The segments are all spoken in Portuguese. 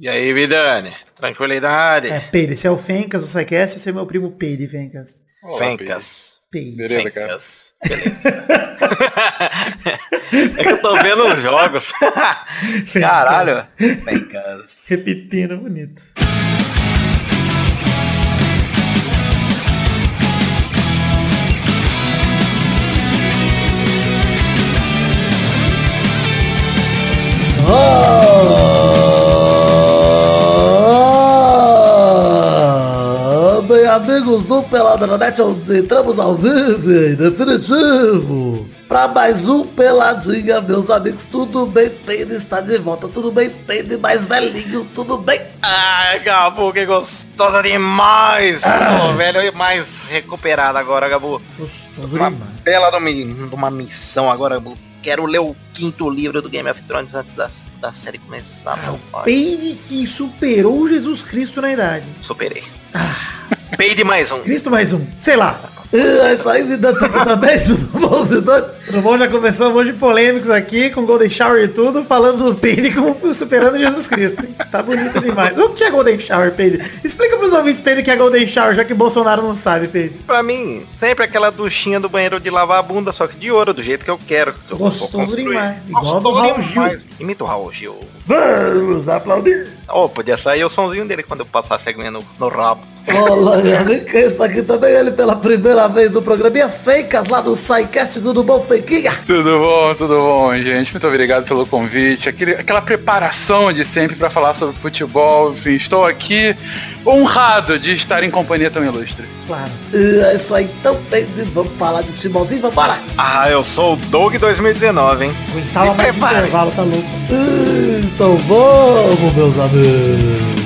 E aí, Vidane? Tranquilidade? É, Peide, esse é o Fencas, o Psycast, esse é meu primo Peide, Fencas. Olá, Fencas. Peide. Beleza, cara. Fencas. Beleza. é que eu tô vendo os jogos. Caralho. Fencas. Repetindo, bonito. Ah, bem, amigos do Pelada na Net, entramos ao vivo, em definitivo. Pra mais um Peladinha, meus amigos, tudo bem? Peide está de volta, tudo bem? Peide mais velhinho, tudo bem? Ai, Gabu, que gostosa demais. Ô, velho, e mais recuperado agora, Gabu. Gostoso Uma demais. bela de uma, missão agora, Gabu. Quero ler o quinto livro do Game of Thrones antes da, da série começar, meu pai. Peide que superou Jesus Cristo na idade. Superei. Peide mais um. Cristo mais um. Sei lá. Isso aí, vida também, tudo bom? Tudo bom? Já começamos hoje polêmicos aqui, com Golden Shower e tudo, falando do Peide como superando Jesus Cristo. Tá bonito demais. O que é Golden Shower, Peide? Explica pros ouvintes, Peide, o que é Golden Shower, já que Bolsonaro não sabe, Peide. Pra mim, sempre aquela duchinha do banheiro de lavar a bunda, só que de ouro, do jeito que eu quero. que eu Gostoso demais. Igual do Gostoso Raul demais. Imita o Raul Gil. Vamos aplaudir. Oh, podia sair o sonzinho dele quando eu passasse a aguinha no, no rabo. Olha, esse aqui também, ele pela primeira vez no programinha Fakes lá do SciCast, tudo bom, Fakeinha? Tudo bom, tudo bom, gente. Muito obrigado pelo convite. Aquele, aquela preparação de sempre para falar sobre futebol. Enfim, estou aqui honrado de estar em companhia tão ilustre. Claro. E é isso aí, então, vamos falar de futebolzinho, vambora? Ah, eu sou o Doug 2019, hein? Aguentava Se mais prepare. intervalo, tá louco. Então vamos, meus amigos.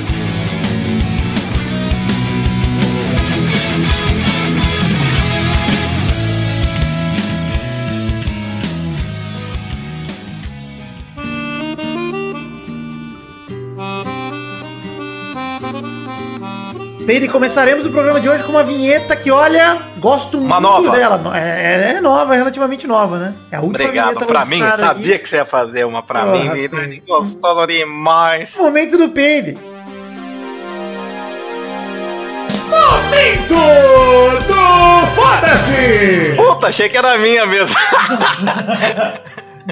Peide, começaremos o programa de hoje com uma vinheta que, olha, gosto Uma muito nova. dela. É, é nova, é relativamente nova, né? É a última Obrigado vinheta pra mim. Sabia que você ia fazer uma pra Porra, mim, vida. Pedro. Gostosa demais. Momento do Peide. Momento do Foda-se! Puta, achei que era minha mesmo.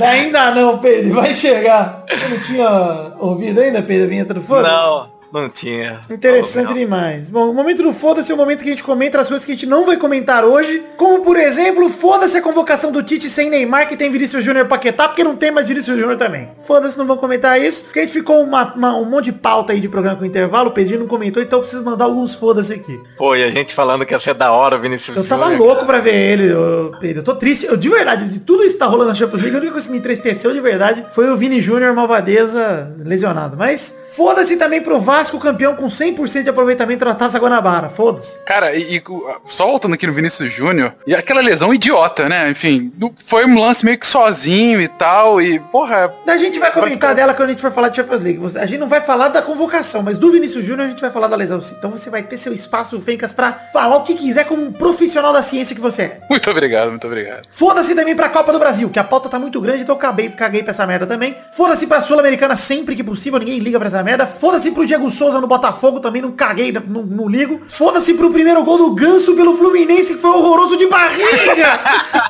Ainda não, Pedro, vai chegar. Você não tinha ouvido ainda, Pedro, a vinheta do Foda-se? Não, não tinha. Interessante Não. demais. Bom, o momento do foda-se é o momento que a gente comenta as coisas que a gente não vai comentar hoje. Como, por exemplo, foda-se a convocação do Tite sem Neymar, que tem Vinícius Júnior Paquetá, porque não tem mais Vinícius Júnior também. Foda-se, não vão comentar isso. Porque a gente ficou uma- uma- um monte de pauta aí de programa com intervalo, o Pedrinho não comentou, então eu preciso mandar alguns foda-se aqui. Pô, e a gente falando que ia ser da hora, Vinícius Eu tava Júnior, louco pra ver ele, ô, Pedro. Eu tô triste. Eu, de verdade, de tudo isso que tá rolando na Champions League, a única coisa que me entristeceu de verdade foi o Vini Júnior Malvadeza lesionado. Mas foda-se também pro Vasco, campeão com 100% de aproveitamento na Taça Guanabara. Foda-se. Cara, e, e só voltando aqui no Vinícius Júnior, e aquela lesão idiota, né? Enfim, foi um lance meio que sozinho e tal, e, porra, A gente vai comentar dela quando a gente for falar de Champions League. A gente não vai falar da convocação, mas do Vinícius Júnior a gente vai falar da lesão sim. Então você vai ter seu espaço, Fencas, pra falar o que quiser como um profissional da ciência que você é. muito obrigado, muito obrigado. Foda-se também pra Copa do Brasil, que a pauta tá muito grande, então eu caguei, caguei pra essa merda também. Foda-se pra Sul-Americana sempre que possível, ninguém liga pra essa merda. Foda-se pro Diego Souza no Botafogo, também não caguei, não, não ligo. Foda-se pro primeiro gol do Ganso pelo Fluminense, que foi horroroso de barriga.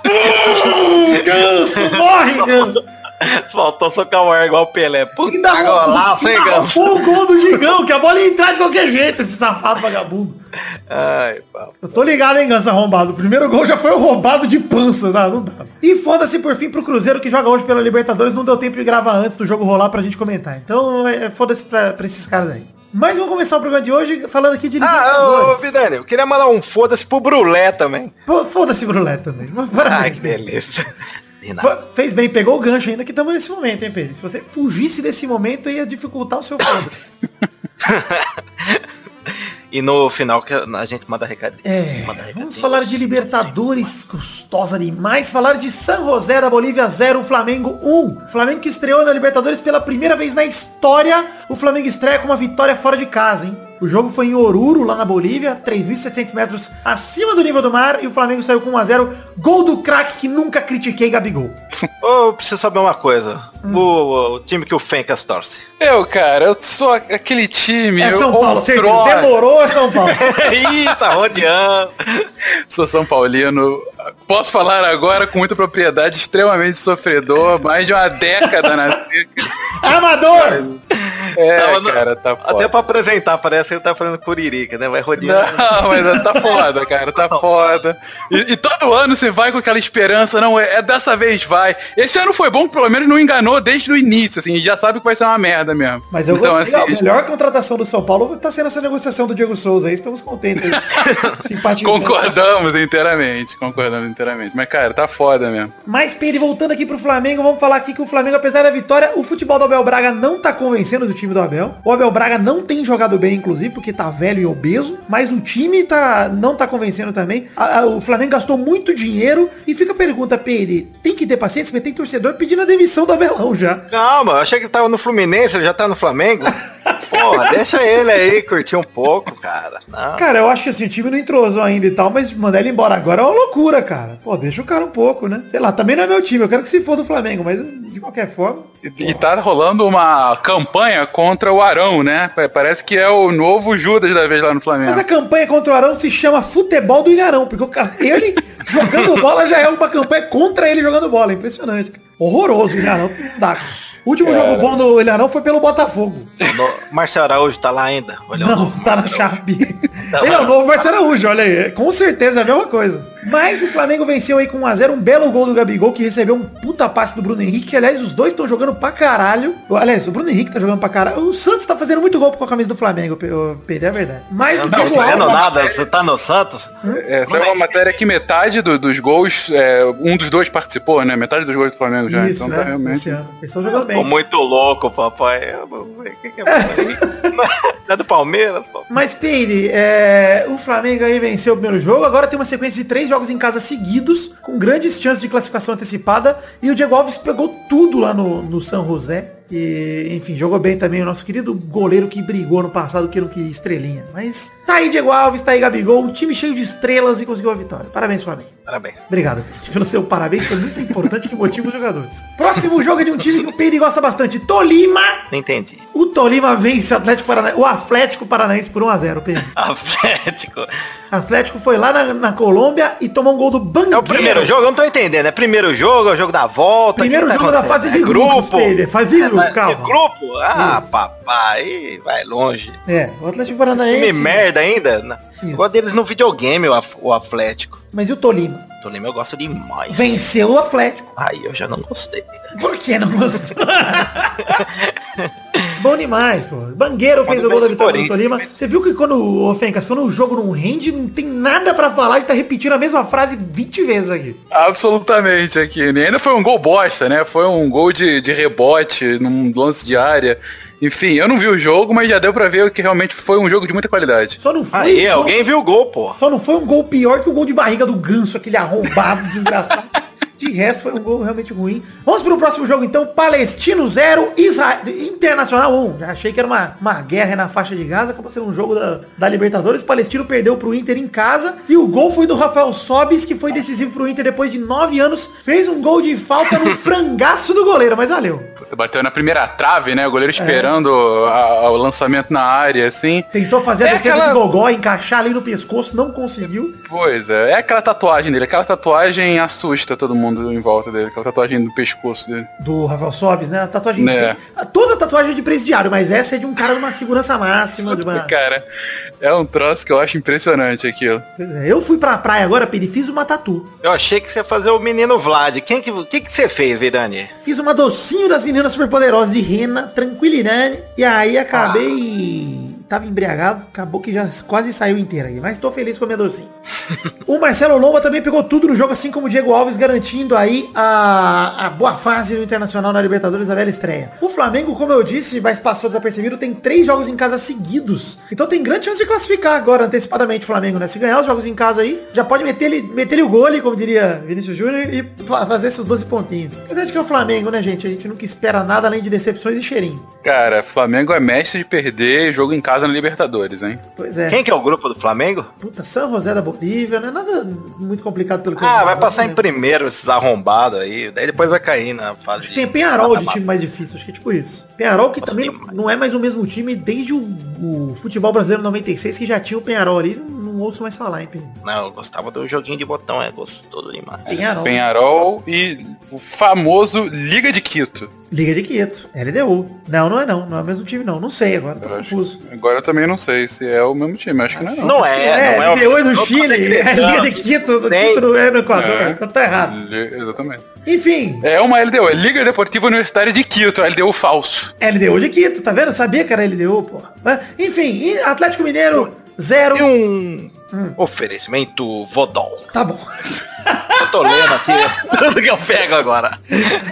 Hum, ganso, morre, Ganso. Faltou socar o ar igual o Pelé. Puta Ainda golaço, hein, Ganso? roubou o gol do Gigão, que a bola ia entrar de qualquer jeito, esse safado vagabundo. Ai, papo. Eu tô ligado, hein, Ganso arrombado. O primeiro gol já foi roubado de pança, não, não dá. E foda-se por fim pro Cruzeiro que joga hoje pela Libertadores, não deu tempo de gravar antes do jogo rolar pra gente comentar. Então, é, foda-se pra, pra esses caras aí. Mas vamos começar o programa de hoje falando aqui de Ah, ô, Libertadores. Vidani, eu queria mandar um foda-se pro Brulé também. Foda-se Brulé também. Mas Ai, parabéns, que beleza. Fez bem, pegou o gancho ainda que estamos nesse momento, hein, Pedro? Se você fugisse desse momento, ia dificultar o seu foda-se. E no final que a gente manda recado. É, manda recadinho. vamos falar de Libertadores, gostosa demais. Falar de San José da Bolívia 0, Flamengo 1. Flamengo que estreou na Libertadores pela primeira vez na história. O Flamengo estreia com uma vitória fora de casa, hein? O jogo foi em Oruro, lá na Bolívia, 3.700 metros acima do nível do mar, e o Flamengo saiu com 1x0. Gol do craque que nunca critiquei, Gabigol. Ô, eu preciso saber uma coisa. O, o time que o Fencas torce. Eu, cara, eu sou aquele time. É São eu, Paulo, certeza. outrora- Demorou, é São Paulo. Ih, tá rodeando. Sou São Paulino. Posso falar agora com muita propriedade, extremamente sofredor, mais de uma década na seca. Amador! É, Tava no- cara, tá Até foda. pra apresentar, parece que ele tá fazendo curirica, né? Vai rodeando. Não, mas tá foda, cara, tá foda. E, e todo ano você vai com aquela esperança, não, é, é dessa vez vai. Esse ano foi bom, pelo menos não enganou desde o início, assim, já sabe que vai ser uma merda mesmo. Mas eu então, gostei, assim, a melhor contratação do São Paulo tá sendo essa negociação do Diego Souza aí, estamos contentes. aí. Simpatizando. concordamos inteiramente, concordamos inteiramente. Mas, cara, tá foda mesmo. Mas, Pedro, voltando aqui pro Flamengo, vamos falar aqui que o Flamengo, apesar da vitória, o futebol do Abel Braga não tá convencendo do time do Abel. O Abel Braga não tem jogado bem, inclusive, porque tá velho e obeso, mas o time tá, não tá convencendo também. A- a- o Flamengo gastou muito dinheiro e fica a pergunta, Pedro, tem que ter paciência, porque tem torcedor pedindo a demissão do Abelão já. Calma, eu achei que ele tava no Fluminense, ele já tá no Flamengo. Porra, deixa ele aí curtir um pouco, cara. Não. Cara, eu acho que assim, o time não entrosou ainda e tal, mas mandar ele embora agora é uma loucura, cara. Pô, deixa o cara um pouco, né? Sei lá, também não é meu time, eu quero que se for do Flamengo, mas de qualquer forma. E, e tá rolando uma campanha contra o Arão, né? Pa- Parece que é o novo Judas da vez lá no Flamengo. Mas a campanha contra o Arão se chama Futebol do Ilharão, porque o cara, ele jogando bola já é uma campanha contra ele jogando bola. É impressionante. Horroroso o Ilharão. Não dá. Cara. O último jogo bom do Ilharão foi pelo Botafogo. O Márcio Araújo tá lá ainda. Olha Não, novo. tá na Chape. Ele é o novo Marcelo Araújo, olha aí. Com certeza é a mesma coisa. Mas o Flamengo venceu aí com 1x0, um belo gol do Gabigol, que recebeu um puta passe do Bruno Henrique, que aliás os dois estão jogando pra caralho. Aliás, o Bruno Henrique tá jogando pra caralho. O Santos tá fazendo muito gol com a camisa do Flamengo, Pedro, é verdade. Mas o Não, Diego não Alves- nada, você tá no Santos? É, saiu uma matéria que metade do- dos gols, é, um dos dois participou, né? Metade dos gols do Flamengo já. Isso, então né? tá realmente. Esse ano. Eles estão jogando Ficou bem. muito louco, papai. O que, que é. É do Palmeiras, pô. Mas, Peire, é, o Flamengo aí venceu o primeiro jogo, agora tem uma sequência de três jogos em casa seguidos, com grandes chances de classificação antecipada, e o Diego Alves pegou tudo lá no, no San José. E, enfim, jogou bem também o nosso querido goleiro que brigou no passado, que não queria estrelinha. Mas tá aí Diego Alves, tá aí Gabigol, um time cheio de estrelas e conseguiu a vitória. Parabéns, Flamengo. Parabéns. Obrigado. Pelo seu parabéns, foi muito importante que motiva os jogadores. Próximo jogo é de um time que o Pedro gosta bastante, Tolima. Não entendi. O Tolima vence o Atlético Paranaense, o Atlético Paranaense por 1x0, Pedro. Atlético. Atlético foi lá na, na Colômbia e tomou um gol do Bangueiro. É o primeiro jogo? Eu não tô entendendo. É primeiro jogo, é o jogo da volta. Primeiro que jogo tá da fase de acontecendo? grupos, Pedro. Fase de É, grupo, calma. grupo? Ah, Isso. papai, vai longe. É, o Atlético Paranaense. time merda ainda. Isso. Igual deles no videogame, o, Atlético. Mas e o Tolima? Tolima eu gosto demais. Venceu o Atlético. Aí eu já não gostei. Por que não gostou? Bom demais, pô. Bangueiro fez o gol da o vitória do. Tolima. Você viu que quando, ô Fencas, quando o jogo não rende, não tem nada pra falar, ele tá repetindo a mesma frase 20 vezes aqui. Absolutamente aqui. E ainda foi um gol bosta, né? Foi um gol de, de rebote, num lance de área. Enfim, eu não vi o jogo, mas já deu pra ver que realmente foi um jogo de muita qualidade. Só não foi. Aí, um gol- alguém viu o gol, pô. Só não foi um gol pior que o gol de barriga do Ganso, aquele arrombado desgraçado. De resto, foi um gol realmente ruim. Vamos pro próximo jogo, então. Palestino 0, Israel... Internacional 1. Já achei que era uma, uma guerra na faixa de Gaza. Acabou sendo um jogo da, da Libertadores. Palestino perdeu pro Inter em casa. E o gol foi do Rafael Sobis, que foi decisivo pro Inter depois de nove anos. Fez um gol de falta no frangaço do goleiro, mas valeu. Bateu na primeira trave, né? O goleiro esperando a- a- o lançamento na área, assim. Tentou fazer a É defesa aquela- de Gogó, encaixar ali no pescoço, não conseguiu. Pois é, é aquela tatuagem dele. Aquela tatuagem assusta todo mundo em volta dele. Aquela tatuagem no pescoço dele. do Rafael Sobis, né? A tatuagem. Né. Toda tatuagem é de presidiário, mas essa é de um cara de uma segurança máxima. De uma... Cara, é um troço que eu acho impressionante aquilo. Pois é, Eu fui pra praia agora, Pedro, e fiz uma tatu. Eu achei que você ia fazer o menino Vlad. Quem que, o que, que você fez, Vidani? Fiz uma docinho das meninas superpoderosas de rena, tranquilidade. E aí acabei. Tava embriagado, acabou que já quase saiu inteira aí. Mas tô feliz com a minha docinha. o Marcelo Lomba também pegou tudo no jogo, assim como o Diego Alves, garantindo aí a, a boa fase no Internacional na Libertadores, a velha estreia. O Flamengo, como eu disse, mas passou desapercebido, tem três jogos em casa seguidos. Então tem grande chance de classificar agora, antecipadamente, o Flamengo, né? Se ganhar os jogos em casa aí, já pode meter ele, meter ele o gole, como diria Vinícius Júnior, e fazer esses 12 pontinhos. Apesar de que é o Flamengo, né, gente? A gente nunca espera nada além de decepções e cheirinho. Cara, Flamengo é mestre de perder jogo em casa na Libertadores, hein? Pois é. Quem que é o grupo do Flamengo? Puta, São José da Bolívia, não é nada muito complicado pelo que Ah, eu vai passar em né? primeiro esses arrombados aí. Daí depois vai cair na fase de... Tem Penharol de time mais difícil, acho que é tipo isso. Penharol que também não, não é mais o mesmo time desde o, o futebol brasileiro 96, que já tinha o Penharol ali, não, não ouço mais falar, hein, Penharol. Não, eu gostava do joguinho de botão, é gostoso demais. Penharol. Penharol e o famoso Liga de Quito. Liga de Quieto, LDU. Não, não é não, não é o mesmo time não, não sei agora, tô Eu acho- confuso. Agora eu também não sei se é o mesmo time, acho que não é não. Não é, não é. LDU é do eu tô Chile, é. Liga de Quito, do. Quito não é no Equador, É. então tá errado. Exatamente. Enfim, É uma LDU, é Liga Deportiva Universitária de Quito, LDU falso. LDU de Quito, tá vendo? Eu sabia que era LDU, pô. Enfim, Atlético Mineiro, zero. E um oferecimento Vodol. Tá bom. Eu tô lendo aqui tudo que eu pego agora.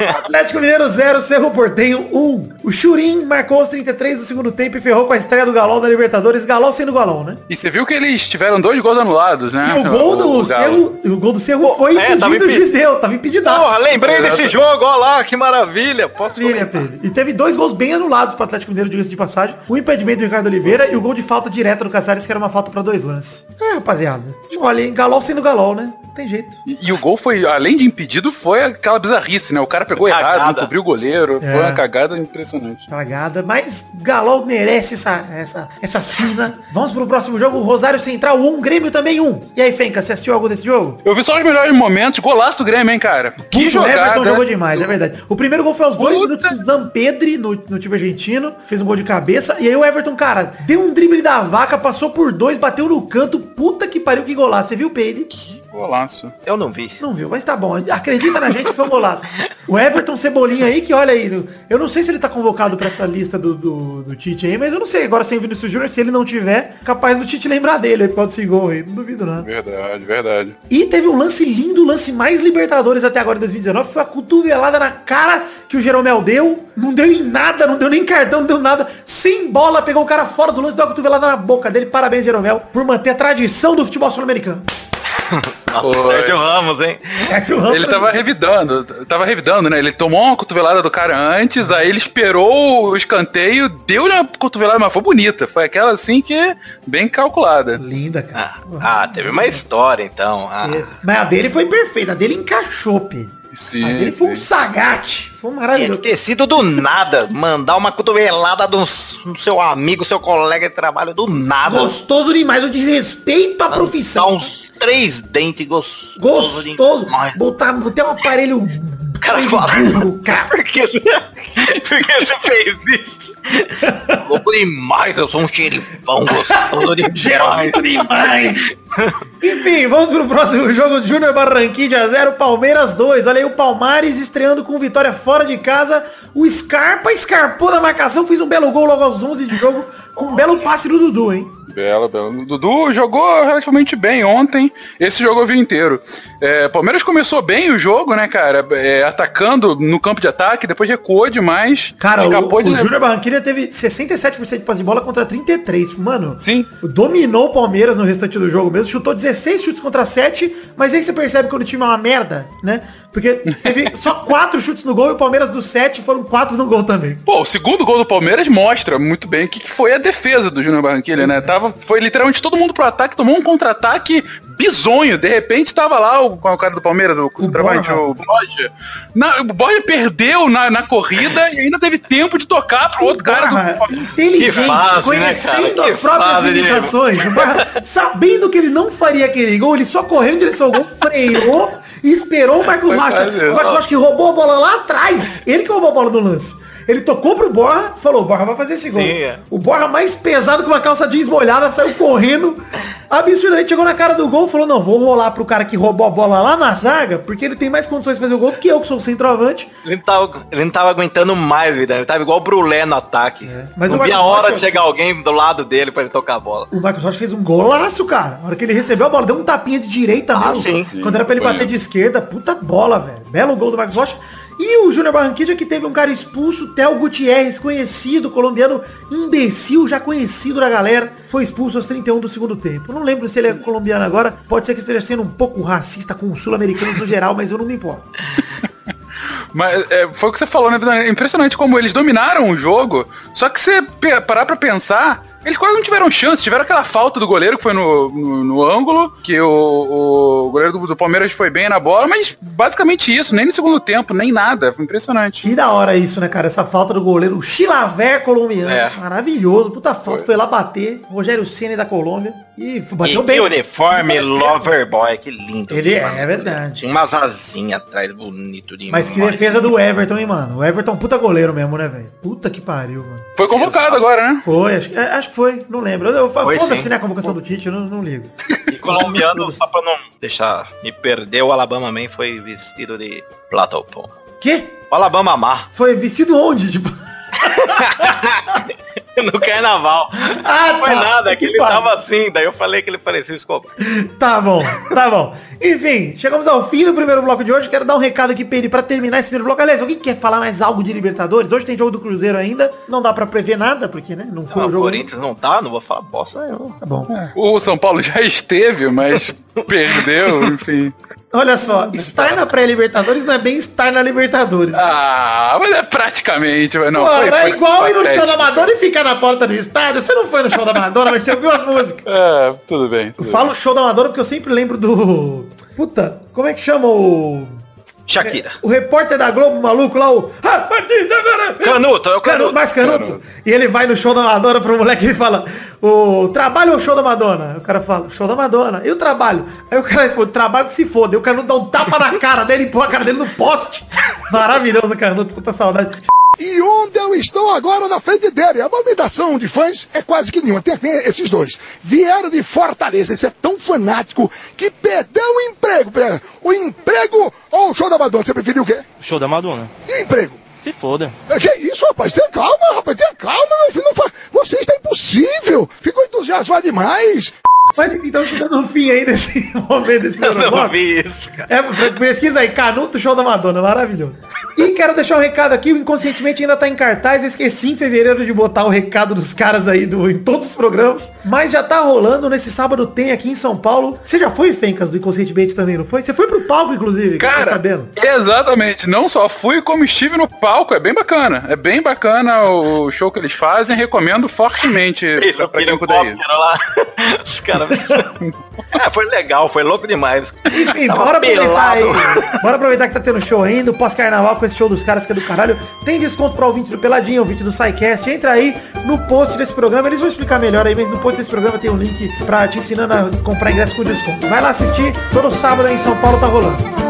Atlético Mineiro 0, Cerro Portenho 1. Um. O Churim marcou os 33 do segundo tempo e ferrou com a estreia do Galol da Libertadores. Galol sendo Galol, né? E você viu que eles tiveram dois gols anulados, né? E o gol do. Cerro, o gol do Cerro foi é, impedido, o impe- juiz deu, tava impedido. Porra, lembrei desse jogo, ó lá, que maravilha. Posso comentar? Pedro. E teve dois gols bem anulados pro Atlético Mineiro, diga-se de passagem. O impedimento do Ricardo Oliveira e o gol de falta direta do Casares, que era uma falta pra dois lances. É, rapaziada. Olha, hein, Galol sendo Galol, né? Não tem jeito. E, e o gol foi, além de impedido, foi aquela bizarrice, né? O cara pegou Cagada. errado, não cobriu o goleiro. É. Foi uma cagada impressionante. Cagada, mas Galol merece essa, essa, essa sina. Vamos pro próximo jogo, Rosário Central 1, Grêmio também 1. E aí, Fenca, você assistiu algo desse jogo? Eu vi só os melhores momentos, golaço do Grêmio, hein, cara? Que Puta, O Everton jogada. jogou demais, é verdade. O primeiro gol foi aos dois Puta. minutos do Zampedri no, no time argentino. Fez um gol de cabeça. E aí o Everton, cara, deu um drible da vaca, passou por dois, bateu no canto. Puta que pariu, que golaço. Você viu, Peide? Golaço. Eu não vi. Não viu, mas tá bom. Acredita na gente, foi um golaço. O Everton Cebolinha aí, que olha aí, eu não sei se ele tá convocado pra essa lista do, do, do Tite aí, mas eu não sei. Agora sem o Vinícius Júnior, se ele não tiver, capaz do Tite lembrar dele aí por causa desse gol aí. Não duvido nada. Verdade, verdade. E teve um lance lindo, o lance mais Libertadores até agora em 2019, foi a cotovelada na cara que o Jeromel deu. Não deu em nada, não deu nem cartão, não deu nada. Sem bola, pegou o cara fora do lance, deu uma cotovelada na boca dele. Parabéns, Jeromel, por manter a tradição do futebol sul-americano. Nossa. Sérgio Ramos, hein? Sérgio Ramos- Ele tava revidando, tava revidando, né? Ele tomou uma cotovelada do cara antes, aí ele esperou o escanteio, deu uma cotovelada, mas foi bonita. Foi aquela assim que é bem calculada. Linda, cara. Ah, ah, teve uma história então. Ah, É. Mas a dele foi perfeita, a dele encaixou, Pedro. Sim, a dele foi um sagate. Foi tinha maravilhoso. que ter sido do nada. Mandar uma cotovelada do, do seu amigo, seu colega de trabalho, do nada. Gostoso demais, o desrespeito à Dá profissão. uns três dentes gostoso. Gostoso. demais. Botar, botar um aparelho. O cara fala. burro, cara. Por que você, por que você fez isso? Louco demais, eu sou um xerifão gostoso demais. Geralmente demais. Enfim, vamos pro próximo jogo. Júnior Barranquilla 0, Palmeiras 2. Olha aí o Palmares estreando com vitória fora de casa. O Scarpa escarpou da marcação, fez um belo gol logo aos 11 de jogo, com um belo passe do Dudu, hein? Bela, bela. O Dudu jogou relativamente bem ontem. Esse jogo eu vi inteiro. É, Palmeiras começou bem o jogo, né, cara? É, atacando no campo de ataque, depois recuou demais. Cara, o, de o Júnior Barranquilla teve 67% de passe de bola contra 33. Mano, Sim. dominou o Palmeiras no restante do jogo mesmo. Chutou 16 chutes contra 7, mas aí você percebe quando o time é uma merda, né? Porque teve só 4 chutes no gol e o Palmeiras dos 7 foram 4 no gol também. Pô, o segundo gol do Palmeiras mostra muito bem o que, que foi a defesa do Júnior Barranquilla, né? Tava, foi literalmente todo mundo pro ataque, tomou um contra-ataque bizonho. De repente tava lá o, com o cara do Palmeiras, o, o, Borja. o Borja. Na- o Borja perdeu na, na corrida e ainda teve tempo de tocar pro outro cara do Palmeiras. inteligente, fase, né, conhecendo? Que as próprias fase limitações. Barra, sabendo que ele não faria aquele gol, ele só correu em direção ao gol, freou e esperou o Marcos Rocha. O Marcos Rocha que roubou a bola lá atrás. Ele que roubou a bola do lance. Ele tocou pro Borra, falou, Borra vai fazer esse gol. Sim, é. O Borra mais pesado que uma calça jeans molhada saiu correndo. absurdamente chegou na cara do gol, falou, não, vou rolar pro cara que roubou a bola lá na zaga, porque ele tem mais condições de fazer o gol do que eu, que sou o centroavante. Ele não tava, ele não tava aguentando mais, vida. Ele tava igual o Brulé no ataque. mas não via a hora Rocha- de chegar alguém do lado dele pra ele tocar a bola. O Marcos Rocha fez um golaço, cara. Na hora que ele recebeu a bola, deu um tapinha de direita Ah, mesmo. sim. Quando era pra ele bater de esquerda, puta bola, velho. Belo gol do Marcos Rocha. E o Júnior Barranquilla que teve um cara expulso, Theo Gutierrez, conhecido, colombiano, imbecil, já conhecido da galera, foi expulso aos 31 do segundo tempo. Não lembro se ele é colombiano agora, pode ser que esteja sendo um pouco racista com os sul-americanos no geral, mas eu não me importo. Mas é, foi o que você falou, né? É impressionante como eles dominaram o jogo, só que você parar pra pensar, eles quase não tiveram chance, tiveram aquela falta do goleiro que foi no, no, no ângulo, que o, o goleiro do, do Palmeiras foi bem na bola, mas basicamente isso, nem no segundo tempo, nem nada, foi impressionante. Que da hora isso, né, cara? Essa falta do goleiro, o Chilaver colombiano. É. Maravilhoso, puta falta. Foi lá bater. Rogério Ceni da Colômbia. E E bateu que bem. uniforme Loverboy, que lindo. Ele é, é verdade. Tinha umas asinhas atrás, bonito demais. Mas que defesa do Everton, hein, mano? O Everton é puta goleiro mesmo, né, velho? Puta que pariu, mano. Foi convocado agora, né? Foi, acho, que- é, acho que foi, não lembro. Eu, eu, Foi, Foda-se, né, a convocação do Tite, eu não, não ligo. E colombiano, só pra não deixar me perder, o Alabama Man foi vestido de Platopom. Quê? O Alabama Mar. Foi vestido onde? Tipo... no carnaval. Ah, Não foi tá. nada, é que ele pariu. tava assim, daí eu falei que ele parecia o Escobar. Tá bom, tá bom. Enfim, chegamos ao fim do primeiro bloco de hoje. Quero dar um recado aqui pra ele pra terminar esse primeiro bloco. Aliás, alguém quer falar mais algo de Libertadores? Hoje tem jogo do Cruzeiro ainda. Não dá pra prever nada, porque, né? Não foi Ah, o o jogo. Corinthians não tá, não vou falar bosta eu. Tá bom. O São Paulo já esteve, mas perdeu, enfim. Olha só, estar na pré-Libertadores não é bem estar na Libertadores. Ah, mas é praticamente. Não, Pô, foi, é foi igual ir no show da Madonna e ficar na porta do estádio. Você não foi no show da Madonna, mas você ouviu as músicas. É, tudo bem. Eu Tudo bem. falo show da Madonna porque eu sempre lembro do. Puta, como é que chama o. Shakira. O repórter da Globo, maluco lá, o. Agora! Canuto, é o Canuto, Canuto. mais Canuto. E ele vai no show da Madonna pro moleque e ele fala, o trabalho ou show da Madonna? Aí o cara fala, show da Madonna. E o trabalho? Aí o cara responde, trabalho que se foda. E o Canuto dá um tapa na cara dele e põe a cara dele no poste. Maravilhoso, Canuto, puta saudade. E onde eu estou agora na frente dele. A movimentação de fãs é quase que nenhuma. Tem esses dois. Vieram de Fortaleza. Esse é tão fanático que perdeu o emprego. O emprego ou o show da Madonna? Você preferiu o quê? Show da Madonna. E emprego? Se foda. É, Que isso, rapaz? Tenha calma, rapaz. Tenha calma, meu filho. Não fa... Você está impossível. Ficou entusiasmado demais. Mas enfim, estamos chegando no fim aí desse momento desse Eu primeiro não vi isso, cara. É, pesquisa aí, Canuto Show da Madonna, maravilhoso. E quero deixar um recado aqui, o Inconscientemente ainda tá em cartaz, eu esqueci em fevereiro de botar o recado dos caras aí do, em todos os programas, mas já tá rolando, nesse sábado tem aqui em São Paulo. Você já foi, Fencas, do Inconscientemente também, não foi? Você foi pro palco, inclusive, eu Cara, sabendo. exatamente. Não só fui, como estive no palco. É bem bacana. É bem bacana o show que eles fazem. Recomendo fortemente pra, pra quem puder ir. lá. Os caras. é, foi legal, foi louco demais. Enfim, Tava bora aproveitar aí. Bora aproveitar que tá tendo show ainda, pós-carnaval com esse show dos caras que é do caralho. Tem desconto pro ouvinte do Peladinho, ouvinte do SciCast. Entra aí no post desse programa, eles vão explicar melhor aí, mas no post desse programa tem um link pra te ensinando a comprar ingresso com desconto. Vai lá assistir, todo sábado aí em São Paulo tá rolando.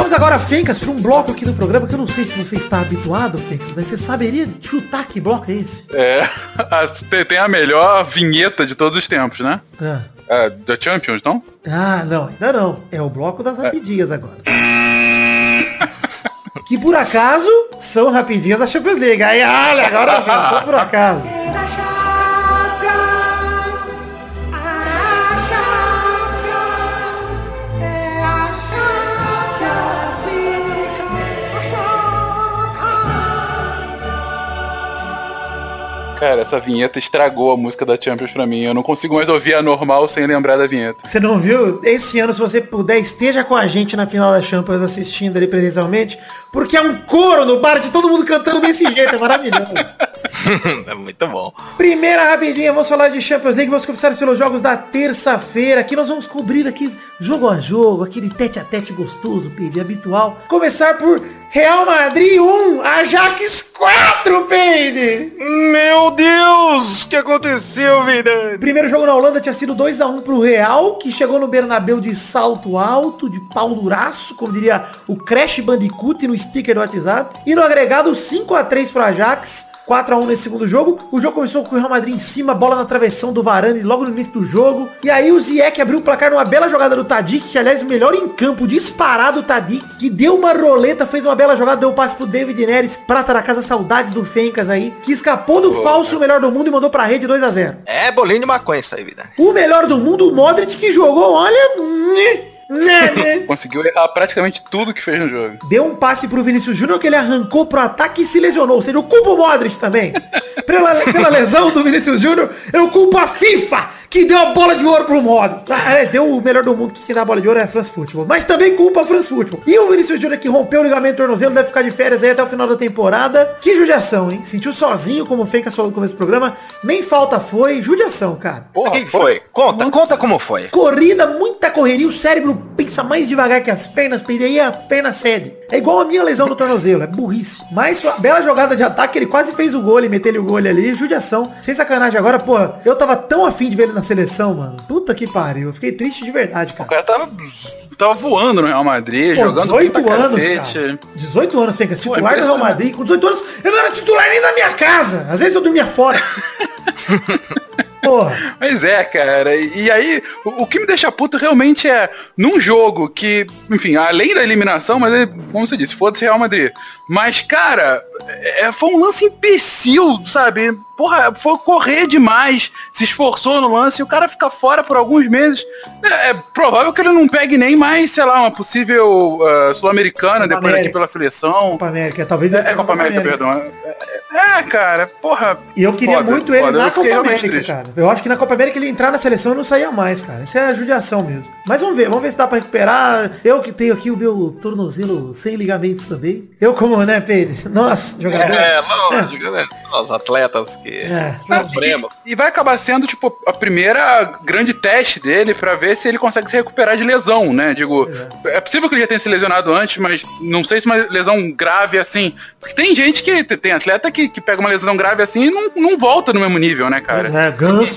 Chegamos agora, Fencas, para um bloco aqui do programa que eu não sei se você está habituado, Fencas, mas você saberia chutar que bloco é esse? É, a- tem- a melhor vinheta de todos os tempos, né? Ah, É, da Champions, não? Ah, não, ainda não. É o bloco das rapidinhas agora. que por acaso são rapidinhas da Champions League. Aí, olha, agora sim, por acaso. Cara, essa vinheta estragou a música da Champions pra mim. Eu não consigo mais ouvir a normal sem lembrar da vinheta. Você não viu? Esse ano, se você puder, esteja com a gente na final da Champions assistindo ali presencialmente, porque é um coro no bar de todo mundo cantando desse jeito, é maravilhoso. é muito bom. Primeira rapidinha, vamos falar de Champions League, vamos começar pelos jogos da terça-feira. Aqui nós vamos cobrir aqui jogo a jogo, aquele tete a tete gostoso, Peide, habitual. Começar por Real Madrid 1, Ajax 4, Peide. Meu Deus, o que aconteceu, vida? Primeiro jogo na Holanda tinha sido 2x1 pro Real, que chegou no Bernabéu de salto alto, de pau duraço, como diria o Crash Bandicoot no sticker do WhatsApp. E no agregado 5x3 pro Ajax. 4x1 nesse segundo jogo. O jogo começou com o Real Madrid em cima, bola na travessão do Varane logo no início do jogo. E aí o Ziyech abriu o placar numa bela jogada do Tadic, que aliás o melhor em campo, disparado o Tadic, que deu uma roleta, fez uma bela jogada, deu um passe pro David Neres, prata da casa, saudades do Fencas aí, que escapou do falso o melhor do mundo e mandou pra rede 2 a 0 É bolinho de maconha isso aí, vida. o melhor do mundo, o Modric, que jogou, olha... Conseguiu errar praticamente tudo que fez no jogo. Deu um passe pro Vinícius Júnior que ele arrancou pro ataque e se lesionou. Ou seja, eu culpo o Modric também. Pela, pela lesão do Vinícius Júnior, eu culpo a FIFA que deu a bola de ouro pro Modric. Ah, aliás, deu o melhor do mundo que quem dá a bola de ouro é a France Football. Mas também culpa a France Football. E o Vinícius Júnior que rompeu o ligamento do tornozelo, deve ficar de férias aí até o final da temporada. Que judiação, hein? Sentiu sozinho, como o Fencas falou no começo do programa. Nem falta foi. Judiação, cara. o que que foi? Conta, conta como foi. Corrida, muita correria, o cérebro pensa mais devagar que as pernas, e aí a perna cede. É igual a minha lesão no tornozelo, é burrice. Mas bela jogada de ataque, ele quase fez o gol, ele meteu o gol ali, judiação. Sem sacanagem agora, pô, eu tava tão afim de ver ele na seleção, mano. Puta que pariu, eu fiquei triste de verdade, O cara. cara tava, tava voando no Real Madrid, Pô, jogando bem 18 pra anos, cacete. cara. 18 anos, Fencas, Pô, titular do Real. Madrid. Com 18 anos, eu não era titular nem da minha casa. Às vezes eu dormia fora. Porra. Mas é, cara. E aí, o, o que me deixa puto realmente é, num jogo que, enfim, além da eliminação, mas é, como você disse, foda-se Real Madrid. Mas, cara, é, foi um lance imbecil, sabe? Porra, foi correr demais, se esforçou no lance e o cara fica fora por alguns meses. É, é provável que ele não pegue nem mais, sei lá, uma possível ah, Sul-Americana depois América. aqui pela seleção. Copa América, talvez É, é Copa América, perdão. É, é, cara, porra. E eu queria foda, muito ele foda. na Copa América, cara. Eu acho que na Copa América ele entrar na seleção e não saía mais, cara. Isso é a judiação mesmo. Mas vamos ver, vamos ver se dá pra recuperar. Eu que tenho aqui o meu tornozelo sem ligamentos também. Eu como, né, Pedro? Nós, jogador. É, lógico, né? Os atletas que É. sofremos. E vai acabar sendo, tipo, a primeira grande teste dele pra ver se ele consegue se recuperar de lesão, né? Digo, é possível que ele já tenha se lesionado antes, mas não sei se uma lesão grave assim. Porque tem gente que, tem atleta que, que pega uma lesão grave assim e não, não volta no mesmo nível, né, cara? É, Ganso.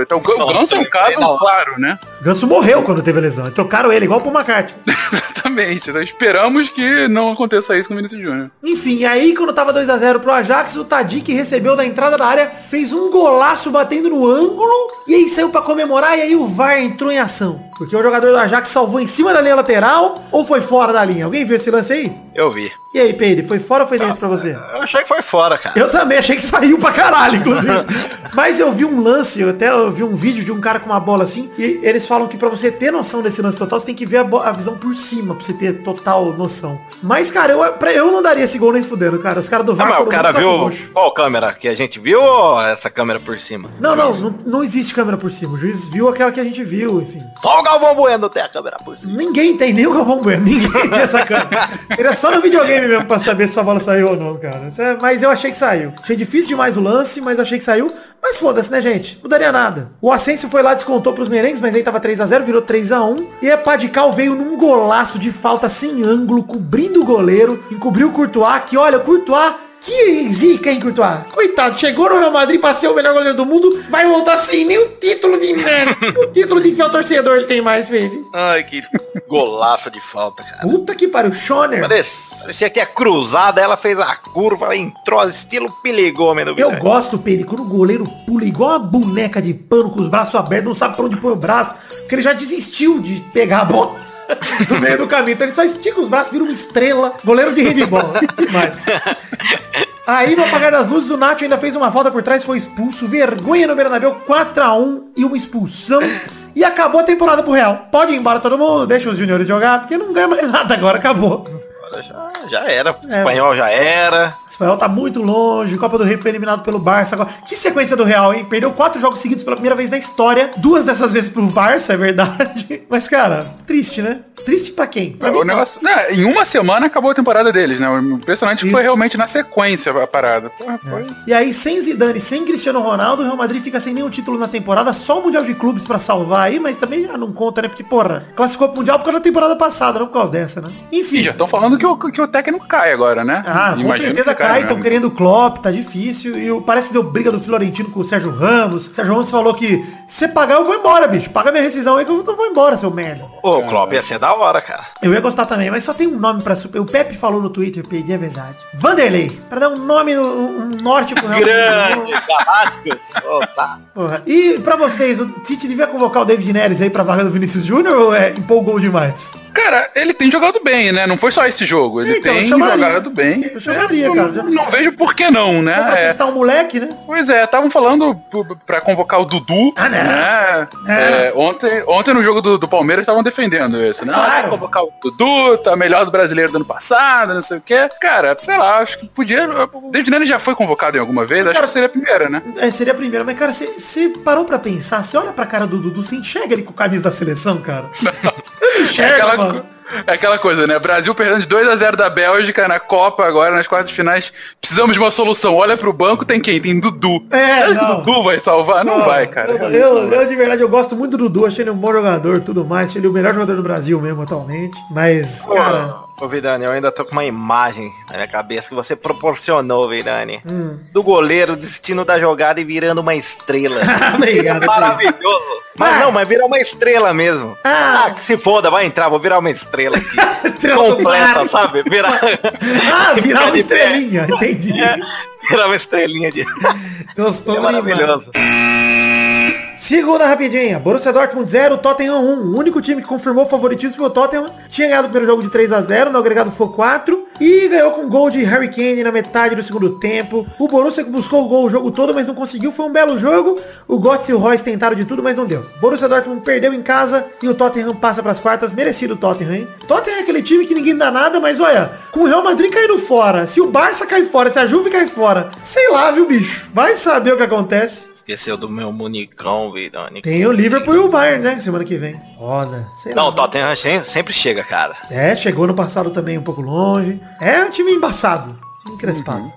Então, o Ganso é um caso Não. claro, né? Ganso morreu quando teve a lesão. Trocaram ele, igual pro McCarthy. Exatamente. Então esperamos que não aconteça isso com o Vinícius Júnior. Enfim, e aí quando tava 2x0 pro Ajax, o Tadic recebeu da entrada da área, fez um golaço batendo no ângulo, e aí saiu pra comemorar, e aí o VAR entrou em ação. Porque o jogador do Ajax salvou em cima da linha lateral, ou foi fora da linha? Alguém viu esse lance aí? Eu vi. E aí, Peide, foi fora ou foi dentro pra você? Eu achei que foi fora, cara. Eu também achei que saiu pra caralho, inclusive. Mas eu vi um lance, eu até vi um vídeo de um cara com uma bola assim, e eles falam que pra você ter noção desse lance total, você tem que ver a, a visão por cima, pra você ter total noção. Mas, cara, eu, pra, eu não daria esse gol nem fudendo, cara. Os caras do Ah, VAR mas o cara viu qual câmera que a gente viu ou essa câmera por cima? Não, não, não, não existe câmera por cima. O juiz viu aquela que a gente viu, enfim. Só o Galvão Bueno tem a câmera por cima. Ninguém tem, nem o Galvão Bueno, ninguém tem essa câmera. Seria só no videogame mesmo pra saber se essa bola saiu ou não, cara. É- Mas eu achei que saiu. Achei difícil demais o lance, mas achei que saiu. Mas foda-se, né, gente? Não daria nada. O Asensio foi lá, descontou pros merengues, mas aí tava 3x0, virou 3x1. E a Padical veio num golaço de falta sem ângulo, cobrindo o goleiro, encobriu o Courtois, que olha, o Courtois Que zica, hein, Courtois? Coitado, chegou no Real Madrid pra ser o melhor goleiro do mundo, vai voltar sem nenhum título de merda. o título de fiel torcedor ele tem mais pra ele. Ai, que golaço de falta, cara. Puta que pariu, Schoner. Parecia que a cruzada, ela fez a curva, entrou estilo piligômeno. Eu gosto, Pedro, quando o goleiro pula igual uma boneca de pano com os braços abertos, não sabe pra onde pôr o braço, porque ele já desistiu de pegar a bola no meio do caminho. Então ele só estica os braços, vira uma estrela, goleiro de handball. Mas... Aí no apagar das luzes, o Nacho ainda fez uma falta por trás, foi expulso. Vergonha no Bernabéu, 4x1 e uma expulsão. E acabou a temporada pro Real. Pode ir embora todo mundo, deixa os juniores jogar, porque não ganha mais nada agora, acabou. Agora já, já era. É. Espanhol já era. Espanhol tá muito longe, Copa do Rei foi eliminado pelo Barça agora. Que sequência do Real, hein? Perdeu quatro jogos seguidos pela primeira vez na história. Duas dessas vezes pro Barça, é verdade. Mas, cara, triste, né? Triste pra quem? Pra O mim, negócio, né, em uma semana acabou a temporada deles, né? O impressionante Isso. foi realmente na sequência a parada. Porra, foi. E aí, sem Zidane, sem Cristiano Ronaldo, o Real Madrid fica sem nenhum título na temporada, só o Mundial de Clubes pra salvar aí, mas também já não conta, né? Porque, porra, classificou pro Mundial por causa da temporada passada, não por causa dessa, né? Enfim. E já estão falando que o, que o técnico cai agora, né? Ah, com Imagino certeza que cai, né? estão querendo o Klopp, tá difícil. E o- parece que deu briga do Florentino com o Sérgio Ramos. O Sérgio Ramos falou que se pagar, eu vou embora, bicho. Paga minha rescisão aí que eu vou embora, seu merda. Ô, o Klopp ia ser da hora, cara. Eu ia gostar também, mas só tem um nome pra super. O Pepe falou no Twitter, perdi, é verdade. Vanderlei, pra dar um nome, no, um norte pro Real Grande, galácticos. Ô, tá. Porra. E pra vocês, o Tite devia convocar o David Neres aí pra vaga do Vinícius Júnior ou é empolgou demais? Cara, ele tem jogado bem, né? Não foi só esse jogo. Ele Então, tem chamaria. jogado bem. Eu chamaria, É, cara. Não, não vejo por que não, né? Só pra É. testar um moleque, né? Pois é, estavam falando pra convocar o Dudu. Ah, né? É. É, ontem, ontem no jogo do, do Palmeiras estavam defendendo isso, né? Ah, Claro. que convocar o Dudu, tá melhor do brasileiro do ano passado, não sei o quê. Cara, sei lá, acho que podia. O David Neres já foi convocado em alguma vez, acho que seria a primeira, né? É, seria a primeira, mas cara, você parou pra pensar, você olha pra cara do Dudu, você enxerga ele com o camisa da seleção, cara? Não É enxergo, aquela, mano. É aquela coisa, né? Brasil perdendo de 2 a 0 da Bélgica na Copa agora, nas quartas de finais. Precisamos de uma solução. Olha pro banco, tem quem? Tem Dudu. É, Será que não. o Dudu vai salvar? Não, vai, cara. Eu, eu, eu, de verdade, eu gosto muito do Dudu, achei ele um bom jogador tudo mais, achei ele o melhor jogador do Brasil mesmo atualmente. Mas, cara, Ô, Vidani, eu ainda tô com uma imagem na minha cabeça que você proporcionou, Vidani. Hum. Do goleiro destino da jogada e virando uma estrela. obrigado. Maravilhoso. Mas Ah. não, mas virar uma estrela mesmo. Ah. Ah, que se foda, vai entrar, vou virar uma estrela. Estrela do Completa, sabe? Virar, Ah, virar uma estrelinha, entendi. virar uma estrelinha de... Gostoso É demais. Segunda rapidinha. Borussia Dortmund 0, Tottenham 1. O único time que confirmou o favoritismo foi o Tottenham. Tinha ganhado o primeiro jogo de 3 a 0 no agregado foi 4. E ganhou com gol de Harry Kane na metade do segundo tempo. O Borussia buscou o gol o jogo todo, mas não conseguiu. Foi um belo jogo. O Götze e o Royce tentaram de tudo, mas não deu. Borussia Dortmund perdeu em casa e o Tottenham passa pras quartas. Merecido o Tottenham, hein? Tottenham é aquele time que ninguém dá nada, mas olha, com o Real Madrid caindo fora, se o Barça cair fora, se a Juve cair fora, sei lá, viu, bicho? Vai saber o que acontece. Esqueceu do meu municão, Vidani. Tem o Liverpool e o Bayern, né? Semana que vem. Foda. Sei Não, lá. o Tottenham sem- sempre chega, cara. É, chegou no passado também um pouco longe. É um time embaçado. Time crespado.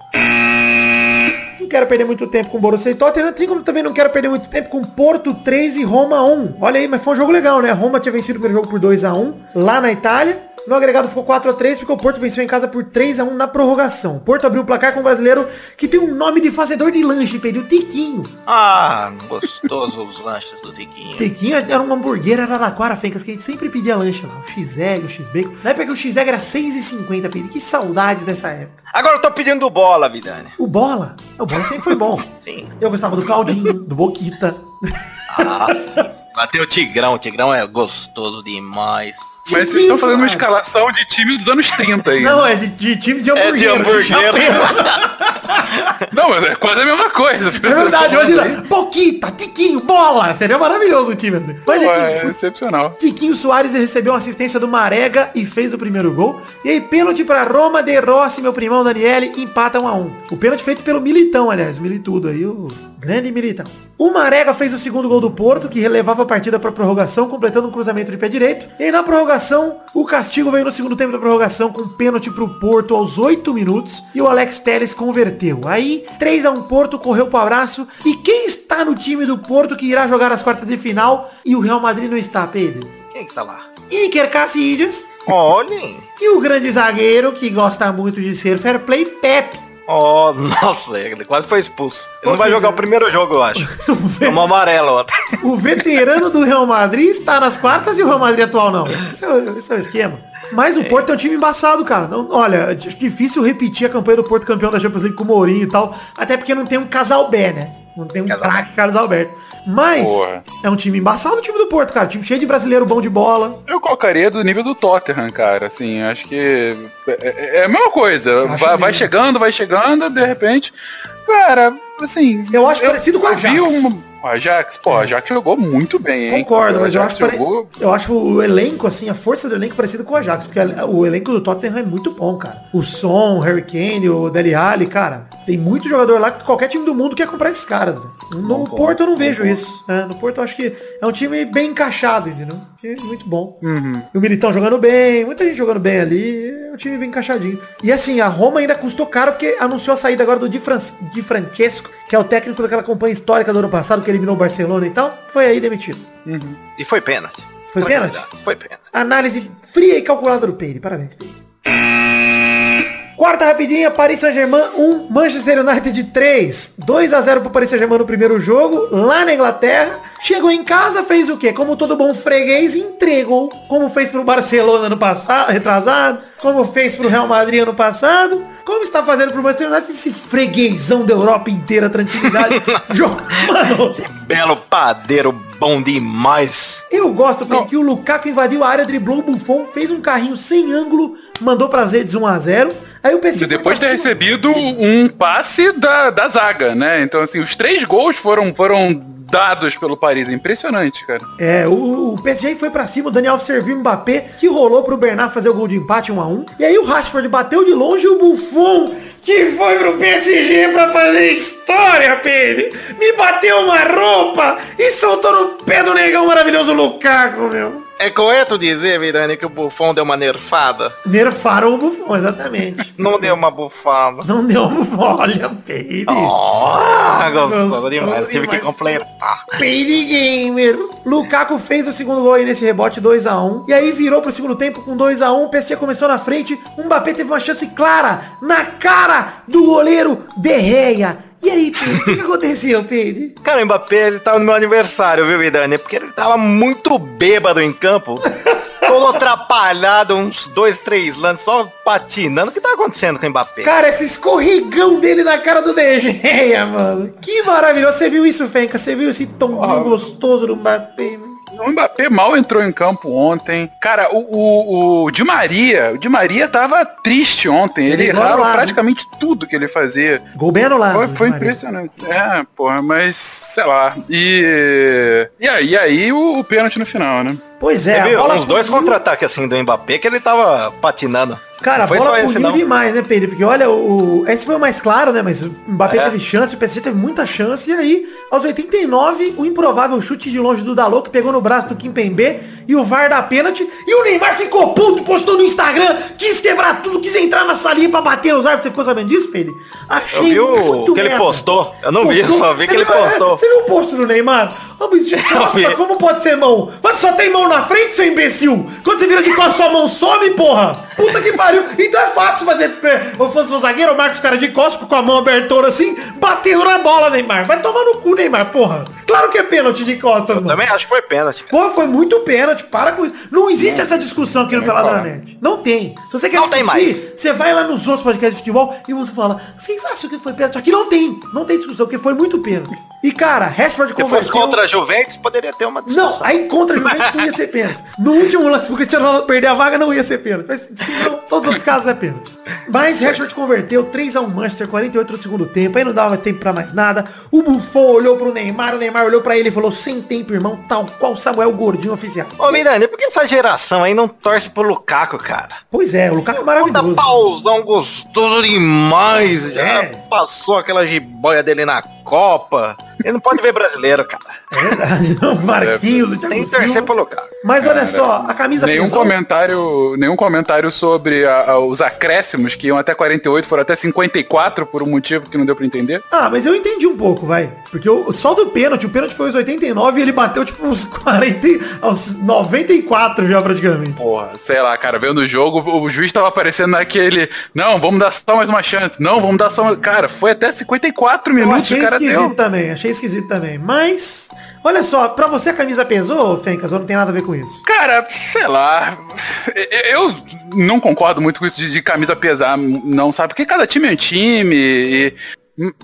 Não quero perder muito tempo com o Borussia e Tottenham, assim como também não quero perder muito tempo com Porto 3 e Roma 1. Olha aí, mas foi um jogo legal, né? Roma tinha vencido o primeiro jogo por 2 a 1 lá na Itália. No agregado ficou 4 a 3 porque o Porto venceu em casa por 3 a 1 na prorrogação. O Porto abriu o placar com um brasileiro que tem um nome de fazedor de lanche, pediu Tiquinho. Ah, gostoso os lanches do Tiquinho. Tequinha era uma hamburguera Araraquara, Fencas, que a gente sempre pedia lanche lá. O XL, o X-Bacon. Na época que o XL era 6,50, pedi. Que saudades dessa época. Agora eu tô pedindo do bola, Vidani. O Bola. O Bola sempre foi bom. Sim. Eu gostava do Caldinho, do Boquita. Ah, sim. Tem o Tigrão. O Tigrão é gostoso demais. Mas vocês estão fazendo uma escalação de time dos anos 30 aí. Não, é de, de time de É de hamburguero. Não, mas é quase a mesma coisa. É verdade, hoje Boquita, Tiquinho, Bola. Seria maravilhoso o time assim. Mas é excepcional. Tiquinho Soares recebeu uma assistência do Marega e fez o primeiro gol. E aí, pênalti pra Roma, De Rossi, meu primão Daniele, empata 1 a 1 O pênalti feito pelo Militão, aliás, o Militudo aí, o grande Militão. O Marega fez o segundo gol do Porto, que relevava a partida pra prorrogação, completando um cruzamento de pé direito. E aí, na prorrogação, o castigo veio no segundo tempo da prorrogação, com pênalti pro Porto aos 8 minutos. E o Alex Telles converteu. Aí, 3 a 1 Porto, correu pro abraço. E quem está no time do Porto que irá jogar as quartas de final? E o Real Madrid não está, Pedro? Quem que tá lá? Iker Casillas Olhem. e o grande zagueiro que gosta muito de ser fair play, Pepe. Oh, nossa, ele quase foi expulso. Ele Ou não vai seja, jogar o primeiro jogo, eu acho. Ve- Tomou amarelo ontem. o veterano do Real Madrid está nas quartas e o Real Madrid atual não. Esse é, o- esse é o esquema. Mas o Porto é um time embaçado, cara. Não, olha, é difícil repetir a campanha do Porto campeão da Champions League com o Mourinho e tal. Até porque não tem um casal B, né? Não tem um Casal craque Carlos Alberto. Mas Porra. é um time embaçado o time do Porto, cara. Time cheio de brasileiro bom de bola. Eu colocaria do nível do Tottenham, cara. Assim, acho que é, é- é a mesma coisa. Vai, vai menos. chegando, vai chegando, de repente. Cara, assim. Eu acho parecido com o eu vi Ajax. uma- o Ajax, pô, o Ajax jogou muito bem, hein? Concordo, mas eu acho, pare- jogou- eu acho o elenco, assim, a força do elenco parecido com o Ajax, porque o elenco do Tottenham é muito bom, cara. O Son, o Harry Kane, o Dele Alli, cara, tem muito jogador lá que qualquer time do mundo quer comprar esses caras, velho. No Porto eu não vejo isso. né? No Porto eu acho que é um time bem encaixado, entendeu? Um time muito bom. Uhum. E o Militão jogando bem, muita gente jogando bem ali, é um time bem encaixadinho. E assim, a Roma ainda custou caro porque anunciou a saída agora do Di, Fran Di Francesco, que é o técnico daquela campanha histórica do ano passado, que eliminou o Barcelona e tal, foi aí demitido. E foi pênalti. Foi pênalti? Foi pênalti. Análise fria e calculada do Peire. Parabéns, Peire. Quarta rapidinha, Paris Saint-Germain 1, Manchester United 3. 2 a 0 pro Paris Saint-Germain no primeiro jogo, lá na Inglaterra. Chegou em casa, fez o quê? Como todo bom freguês, entregou. Como fez pro Barcelona no passado, retrasado. Como fez pro Real Madrid ano passado. Como está fazendo pro Manchester United esse freguesão da Europa inteira, tranquilidade. Jogo, mano, Belo padeiro, bom demais. eu gosto porque que o Lukaku invadiu a área, driblou o Buffon, fez um carrinho sem ângulo, mandou pra Zedes 1x0. Aí E depois de ter recebido um passe da, da zaga, né? Então, assim, os três gols foram, foram dados pelo Paris. Impressionante, cara. É, o, o PSG foi pra cima, o Daniel serviu o Mbappé, que rolou pro Bernard fazer o gol de empate 1x1. E aí o Rashford bateu de longe e o Buffon, que foi pro PSG pra fazer história, Pedro, me bateu uma roupa e soltou no pé do negão maravilhoso Lukaku, meu. É correto dizer, Vidani, que o Buffon deu uma nerfada? Nerfaram o Buffon, exatamente. Não deu uma bufada. Não deu uma olha, Pedro. Oh, gostoso Gostoso demais. Tive que completar. Peide Gamer. Lukaku fez o segundo gol aí nesse rebote 2x1. E aí virou pro segundo tempo com 2x1. O PSG começou na frente. O Mbappé teve uma chance clara na cara do goleiro Derreia. E aí, Pedro, o que que aconteceu, Pedro? Cara, o Mbappé, ele tava no meu aniversário, viu, Vidani? Porque ele tava muito bêbado em campo. Todo atrapalhado, uns dois, três lances, só patinando. O que tá acontecendo com o Mbappé? Cara, esse escorregão dele na cara do Derreia, mano. Que maravilhoso. Você viu isso, Fenca? Você viu esse tomzinho gostoso do Mbappé, mano? O Mbappé mal entrou em campo ontem. Cara, o, o, o Di Maria, o Di Maria tava triste ontem. Ele, Ele errava né? praticamente tudo que ele fazia. Gol bem anulado. Foi, foi impressionante. É, porra, mas sei lá. E, e aí, e aí o, o pênalti no final, né? Pois é, Você viu bola uns dois contra-ataques assim do Mbappé que ele tava patinando. Cara, a bola esse, não. demais, né, Pedro? Porque olha, o, esse foi o mais claro, né? Mas o Mbappé É. teve chance, o PSG teve muita chance. E aí, aos 89, o improvável chute de longe do Dalot, que pegou no braço do Kimpembe e o VAR da pênalti. E o Neymar ficou puto, postou no Instagram, quis quebrar tudo, quis entrar na salinha pra bater nos árbitros. Você ficou sabendo disso, Pedro? Eu Achei vi o muito que ele merda. postou. Eu não vi, Postou? só vi Você que ele viu- é, postou. Você viu o post do Neymar? Mas de vi. costa, como pode ser mão? Mas só tem mão na frente, seu imbecil! Quando você vira de costas, sua mão some, porra! Puta que pariu! Então é fácil fazer. é, Eu fosse o zagueiro, eu marco os caras de costas com a mão abertona assim, batendo na bola, Neymar. Vai tomar no cu, Neymar, porra! Claro que é pênalti de costas, mano. Também acho que foi pênalti. Pô, foi muito pênalti, para com isso. Não existe essa discussão aqui no Peladranet. Não tem. Se você quer Não tem discutir, você vai lá nos outros podcasts de futebol e você fala, vocês acham que foi pênalti? Aqui não tem. Não tem discussão, porque foi muito pênalti. E, cara, Rashford Se fosse converteu... contra a Juventus, poderia ter uma discussão. Não, aí contra a Juventus não ia ser pênalti. No último lance, pro Cristiano Ronaldo perder a vaga, não ia ser pênalti. Mas, se não, todos os casos é pênalti. Mas Rashford converteu 3x1 Manchester, 48 no segundo tempo. Aí não dava tempo pra mais nada. O Buffon olhou pro Neymar, o Neymar olhou pra ele e falou, sem tempo, irmão, tal qual Samuel Gordinho oficial. Ô, Miranda, por que essa geração aí não torce pro Lukaku, cara? Pois é, o Lukaku é Puta maravilhoso. pauzão gostoso demais. Já É. passou aquela jiboia dele na Copa. Ele não pode ver brasileiro, cara. É Marquinhos, Thiago Tem Silva. pro Lukaku. Mas olha só, a camisa Nenhum pesou. comentário, nenhum comentário sobre a- a- os acréscimos que iam até 48, foram até 54 por um motivo que não deu pra entender. Ah, mas eu entendi um pouco, vai. Porque o, só do pênalti, o pênalti foi os 89 e ele bateu tipo uns 40, e- aos 94 já praticamente. Porra, sei lá, cara, vendo o jogo, o juiz tava aparecendo naquele. Não, vamos dar só mais uma chance. Não, vamos dar só uma. Cara, foi até 54 Eu minutos, o cara esquisito deu. também, achei esquisito também. Mas, olha só, pra você a camisa pesou, Fencas, ou não tem nada a ver com isso? Cara, sei lá. Eu não concordo muito com isso de, de camisa pesar, não, sabe? Porque cada time é um time e.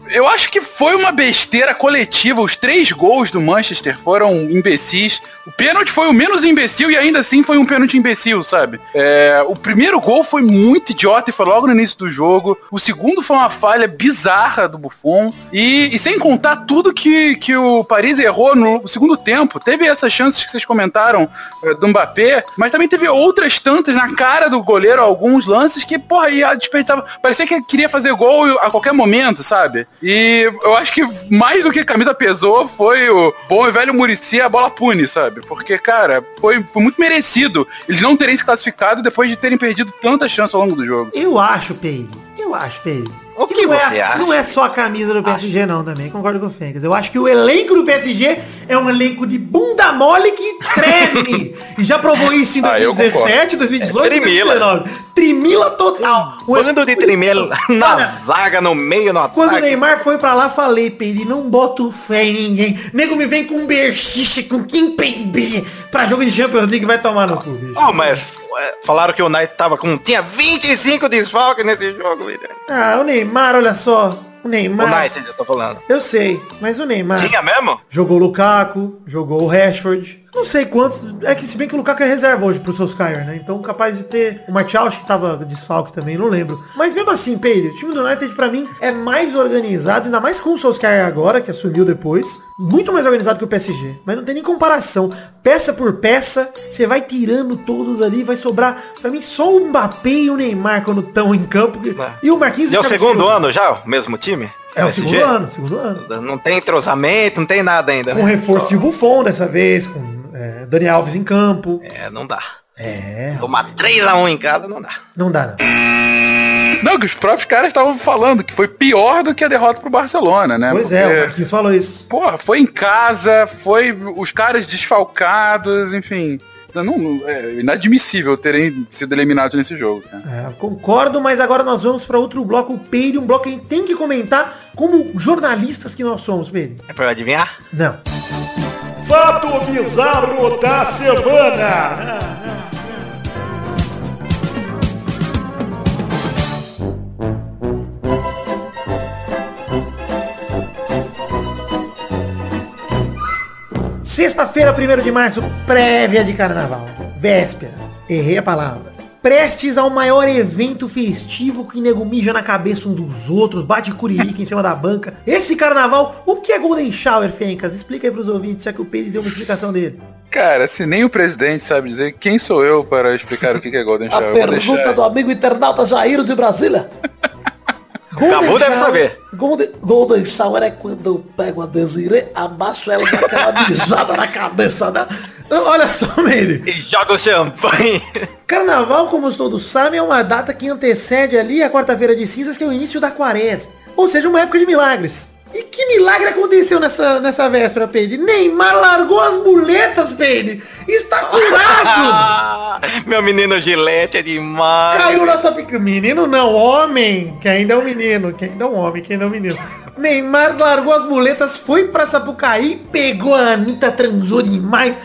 Eu acho que foi uma besteira coletiva. Os três gols do Manchester foram imbecis. O pênalti foi o menos imbecil e ainda assim foi um pênalti imbecil, sabe? É, o primeiro gol foi muito idiota e foi logo no início do jogo. O segundo foi uma falha bizarra do Buffon. E, e sem contar tudo que, que o Paris errou no segundo tempo. Teve essas chances que vocês comentaram é, do Mbappé, mas também teve outras tantas na cara do goleiro, alguns lances que, porra, ia desperdiçava. Parecia que queria fazer gol a qualquer momento, sabe? E eu acho que mais do que a camisa pesou foi o bom e velho Murici a bola pune, sabe? Porque, cara, foi, foi muito merecido eles não terem se classificado depois de terem perdido tanta chance ao longo do jogo. Eu acho, Peide. Eu acho, Peide. O que não você é, acha? Não é só a camisa do PSG, não, também. Concordo com o Fencas. Eu acho que o elenco do PSG é um elenco de bunda mole que treme. e já provou isso em Ah, eu 2017, 2018 É trimila. 2019. Trimila total. O- Bando de tremelo na Olha, zaga, no meio, no Quando o ataque. Neymar foi pra lá, falei, Peide, não boto fé em ninguém. Nego me vem com um berchiche, com quem Peide pra jogo de Champions League, vai tomar no cu, bicho. Oh, mas é, falaram que o Knight tava com... Tinha 25 desfalques nesse jogo, vida. Ah, o Neymar, olha só. O O Neymar. Knight, eu tô falando. Eu sei, mas o Neymar. Tinha mesmo? Jogou o Lukaku, jogou o Rashford. Não sei quantos. É que se bem que o Lukaku é reserva hoje pro Solskjaer, né? Então capaz de ter. O Martial acho que tava desfalque também, não lembro. Mas mesmo assim, Pedro, o time do United pra mim é mais organizado, ainda mais com o Solskjaer agora, que assumiu depois. Muito mais organizado que o PSG. Mas não tem nem comparação. Peça por peça, você vai tirando todos ali, vai sobrar. Pra mim, só o Mbappé e o Neymar quando estão em campo. E o Marquinhos E é o segundo Silva. ano já, o mesmo time? É o segundo ano, segundo ano. Não tem entrosamento, não tem nada ainda, Com né? reforço de Buffon dessa vez, com é, Dani Alves em campo. É, não dá. É, Tomar 3x1 em casa não dá. não dá não. Não, que os próprios caras estavam falando que foi pior do que a derrota pro Barcelona, né? Pois é, o Porque- Marquinhos falou isso. Porra, foi em casa, foi os caras desfalcados, enfim. Não, não- é inadmissível terem sido eliminados nesse jogo, cara. É, concordo, mas agora nós vamos para outro bloco, o Peire, um bloco que a gente tem que comentar como jornalistas que nós somos, Peire. É pra eu adivinhar? Não. Fato bizarro da semana. Sexta-feira, 1 de março, prévia de carnaval. Véspera. Errei a palavra. Prestes ao maior evento festivo que nego mija na cabeça um dos outros, bate curirica em cima da banca. Esse carnaval, o que é Golden Shower, Fencas? Explica aí pros ouvintes, já que o Pedro deu uma explicação dele. Cara, se nem o presidente sabe dizer, quem sou eu para explicar o que que é Golden A Shower? Vou pergunta deixar- do amigo internauta Jairo de Brasília. Gabu deve saber. Golden, Golden Shower é quando eu pego a Desirê, abaixo ela e dou aquela mijada na cabeça dela. Olha só, Meire. E joga o champanhe. Carnaval, como todos sabem, é uma data que antecede ali a quarta-feira de cinzas, que é o início da quaresma. Ou seja, uma época de milagres. E que milagre aconteceu nessa, nessa véspera, Peide? Neymar largou as muletas, Peide! Está curado! Meu menino Gilete é demais. Caiu nossa pica. Menino não, homem, que ainda é um menino, que ainda é um homem, que ainda é um menino. Neymar largou as muletas, foi pra Sapucaí, pegou a Anitta, transou demais.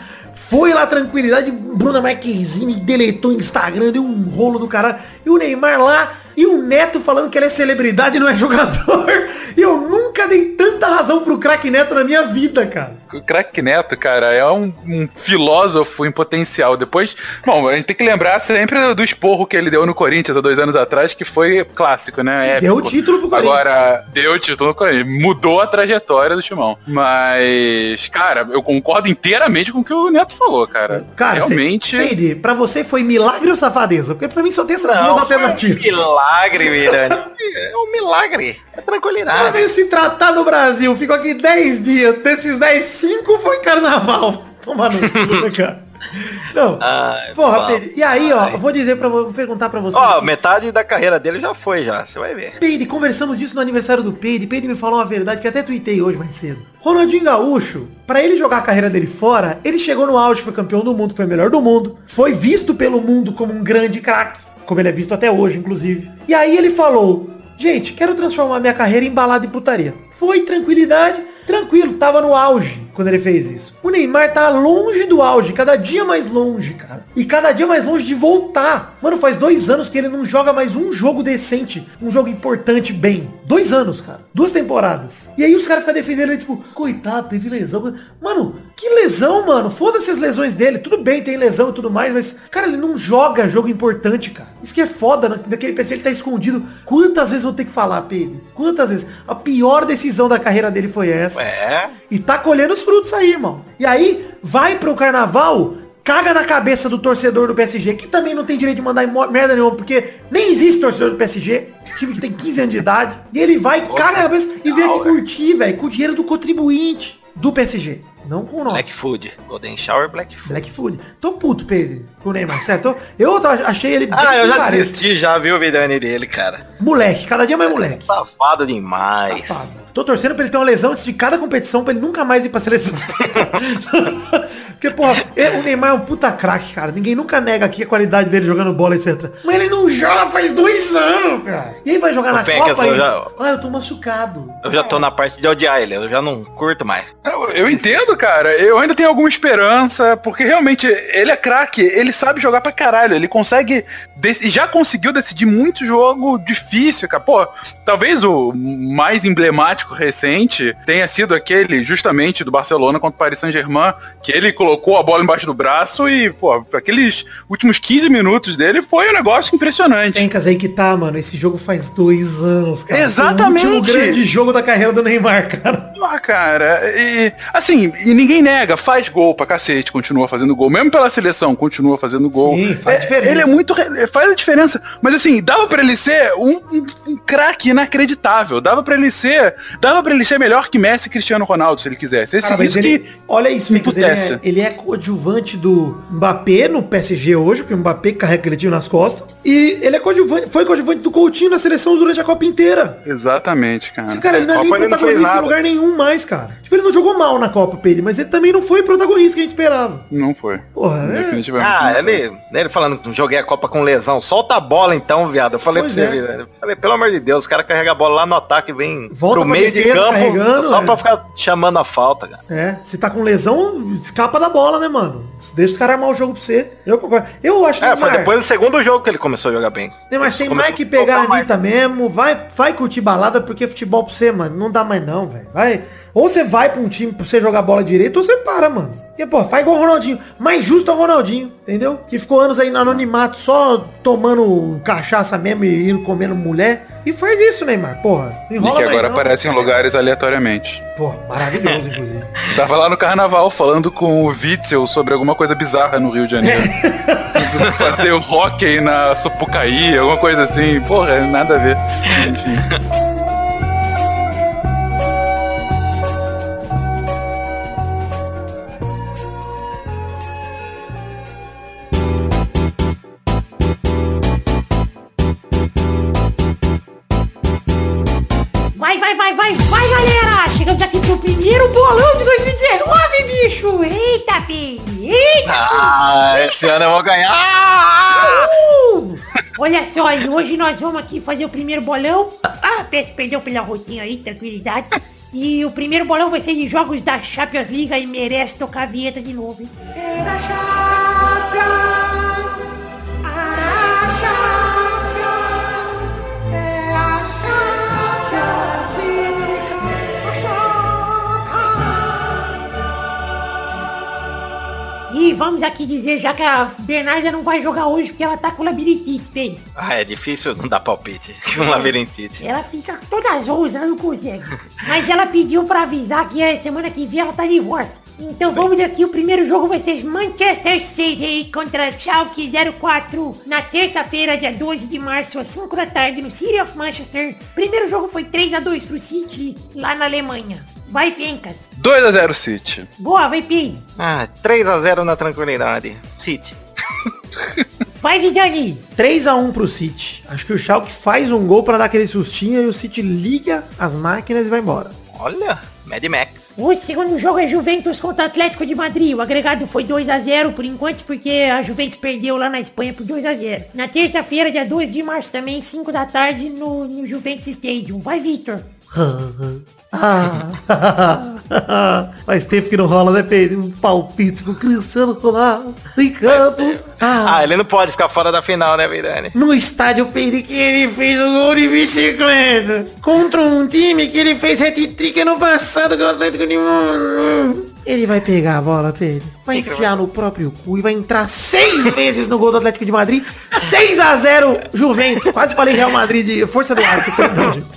Foi lá, tranquilidade, Bruna Marquezine deletou o Instagram, deu um rolo do caralho. E o Neymar lá, e o Neto falando que ele é celebridade e não é jogador. E eu nunca dei tanta razão pro craque Neto na minha vida, cara. O craque Neto, cara, é um, um filósofo em potencial. Depois, bom, a gente tem que lembrar sempre do esporro que ele deu no Corinthians há dois anos atrás, que foi clássico, né? Deu o título pro Corinthians. Agora, deu o título pro Corinthians. Mudou a trajetória do Timão. Mas, cara, eu concordo inteiramente com o que o Neto falou, cara. Cara, Realmente. Peide, pra você foi milagre ou safadeza? Porque pra mim só tem essas duas Não, um alternativas. milagre, Miranda. É um milagre. É tranquilidade. veio se tratar no Brasil, ficou aqui 10 dias. Desses 10, 5 foi carnaval. Toma no cu, né, cara. Não. Ai, Porra. Pedro. E aí, ó, eu vou dizer para vou perguntar pra você. Ó, metade da carreira dele já foi já, você vai ver. Peide, conversamos disso no aniversário do Peide. Peide me falou uma verdade que até tuitei hoje mais cedo. Ronaldinho Gaúcho, pra ele jogar a carreira dele fora, ele chegou no auge, foi campeão do mundo, foi o melhor do mundo, foi visto pelo mundo como um grande craque, como ele é visto até hoje, inclusive. E aí ele falou, gente, quero transformar minha carreira em balada e putaria. Foi tranquilidade, tranquilo, tava no auge quando ele fez isso. O Neymar tá longe do auge, cada dia mais longe, cara. E cada dia mais longe de voltar. Mano, faz dois anos que ele não joga mais um jogo decente, um jogo importante bem. Dois anos, cara. Duas temporadas. E aí os caras ficam defendendo ele, tipo, coitado, teve lesão. Mano, que lesão, mano? Foda-se as lesões dele. Tudo bem, tem lesão e tudo mais, mas, cara, ele não joga jogo importante, cara. Isso que é foda, né? daquele PC ele tá escondido. Quantas vezes eu vou ter que falar, Pedro? Quantas vezes? A pior decisão da carreira dele foi essa. É. E tá colhendo os frutos aí, irmão. E aí, vai pro carnaval, caga na cabeça do torcedor do PSG, que também não tem direito de mandar merda nenhuma, porque nem existe torcedor do PSG, time que tem 15 anos de idade. E ele vai, caga na cabeça e vem aqui curtir, velho, com o dinheiro do contribuinte do PSG. Não com o nosso. Black Food. Golden Shower Black Food. Black Food. Tô puto, Pedro, com o Neymar, certo? Eu achei ele Ah, eu já desisti, já viu o Vidani dele, cara. Moleque, cada dia mais moleque. Safado demais. Safado. Tô torcendo pra ele ter uma lesão antes de cada competição pra ele nunca mais ir pra seleção. Porque, porra, e- o Neymar é um puta craque, cara. Ninguém nunca nega aqui a qualidade dele jogando bola, etc. Mas ele não joga faz dois anos, cara. E aí vai jogar Ô, na Copa eu já- Ah, eu tô machucado. Eu já tô na parte de odiar ele, eu já não curto mais. Eu, eu entendo, cara. Eu ainda tenho alguma esperança, porque realmente ele é craque, ele sabe jogar pra caralho. Ele consegue. e já conseguiu decidir muito jogo difícil, cara. Pô, talvez o mais emblemático recente tenha sido aquele, justamente, do Barcelona contra o Paris Saint-Germain, que ele colocou a bola embaixo do braço e, pô, aqueles últimos 15 minutos dele foi um negócio impressionante. Fencas aí que tá, mano. Esse jogo faz dois anos, cara. Exatamente. Foi o último grande jogo da carreira do Neymar, cara. Ah, cara, e assim, e ninguém nega, faz gol pra cacete, continua fazendo gol, mesmo pela seleção, continua fazendo gol. Sim, faz É, diferença. Ele é muito, faz a diferença, mas assim, dava pra ele ser um, um, um craque inacreditável, dava pra ele ser, dava para ele ser melhor que Messi e Cristiano Ronaldo, se ele quisesse. Esse, Cara, isso ele, que olha isso, Fencas, ele, é, pudesse. ele é coadjuvante do Mbappé no PSG hoje, porque o Mbappé carrega aquele time nas costas. E ele é coadjuvante, foi coadjuvante do Coutinho na seleção durante a Copa inteira. Exatamente, cara. Esse cara, ele não é nem Copa fez protagonista em lugar nenhum mais, cara. Tipo, ele não jogou mal na Copa, Pedro, mas ele também não foi protagonista que a gente esperava. Não foi. Porra, é. Ah, ele, ele falando que joguei a Copa com lesão. Solta a bola então, viado. Eu falei Pois pra você, é. falei, pelo amor de Deus, os caras carregam a bola lá no ataque e vem Volta pro pra meio de campo carregando, só é. pra ficar chamando a falta, cara. É, se tá com lesão, escapa da bola, né, mano? Deixa os caras armar o jogo pra você. Eu concordo. Eu acho É, foi depois do segundo jogo que ele começou a jogar bem. Tem, mas tem mais que pegar a mais. Anitta mesmo, vai, vai curtir balada, porque futebol pra você, mano, não dá mais não, velho. Vai. Ou você vai pra um time pra você jogar bola direito, ou você para, mano. E, pô, faz igual o Ronaldinho. Mais justo é o Ronaldinho, entendeu? Que ficou anos aí no anonimato, só tomando cachaça mesmo e indo comendo mulher. E faz isso, Neymar, porra. Não E enrola que agora não. aparece em lugares aleatoriamente. Porra, maravilhoso, inclusive. Tava lá no carnaval falando com o Witzel sobre alguma coisa bizarra no Rio de Janeiro. Fazer o hockey na Sapucaí, alguma coisa assim. Porra, nada a ver. Enfim. Primeiro bolão de 2019, bicho! Eita, Pi! Eita! Ah, esse ano eu vou ganhar! Uh! Olha só, e hoje nós vamos aqui fazer o primeiro bolão. Ah, peço perdão pela rotinha aí, tranquilidade. E o primeiro bolão vai ser de jogos da Champions League e merece tocar a vinheta de novo, hein? É da Champions! E vamos aqui dizer, já que a Bernarda não vai jogar hoje porque ela tá com labirintite, bem. Ah, é difícil não dar palpite. Um labirintite. Ela fica toda zonza, não consegue. Mas ela pediu pra avisar que a semana que vem ela tá de volta. Então vamos aqui, o primeiro jogo vai ser Manchester City contra Schalke 04 na terça-feira, dia 12 de março, às 5 da tarde, no City of Manchester. Primeiro jogo foi 3 a 2 pro City, lá na Alemanha. Vai, Fencas. 2x0 City. Boa, vai, Pim. Ah, 3x0 na tranquilidade. City. Vai, Vidani. 3x1 pro City. Acho que o Schalke faz um gol pra dar aquele sustinho e o City liga as máquinas e vai embora. Olha, Mad Max. O segundo jogo é Juventus contra Atlético de Madrid. O agregado foi 2x0 por enquanto, porque a Juventus perdeu lá na Espanha por 2x0. Na terça-feira, dia 2 de março, também, 5 da tarde, no, no Juventus Stadium. Vai, Victor. Ah, Faz tempo que não rola, né, Pedro? Um palpite com o Cristiano Ronaldo em campo. Ah, ele não pode ficar fora da final, né, Vidani? No estádio Pedro que ele fez o gol de bicicleta contra um time que ele fez hat-trick ano passado com o Atlético de Madrid. Ele vai pegar a bola, Pedro. Vai enfiar no próprio cu e vai entrar seis vezes no gol do Atlético de Madrid. 6 a 0 Juventus. Quase falei Real Madrid de força do alto. Perdão, gente.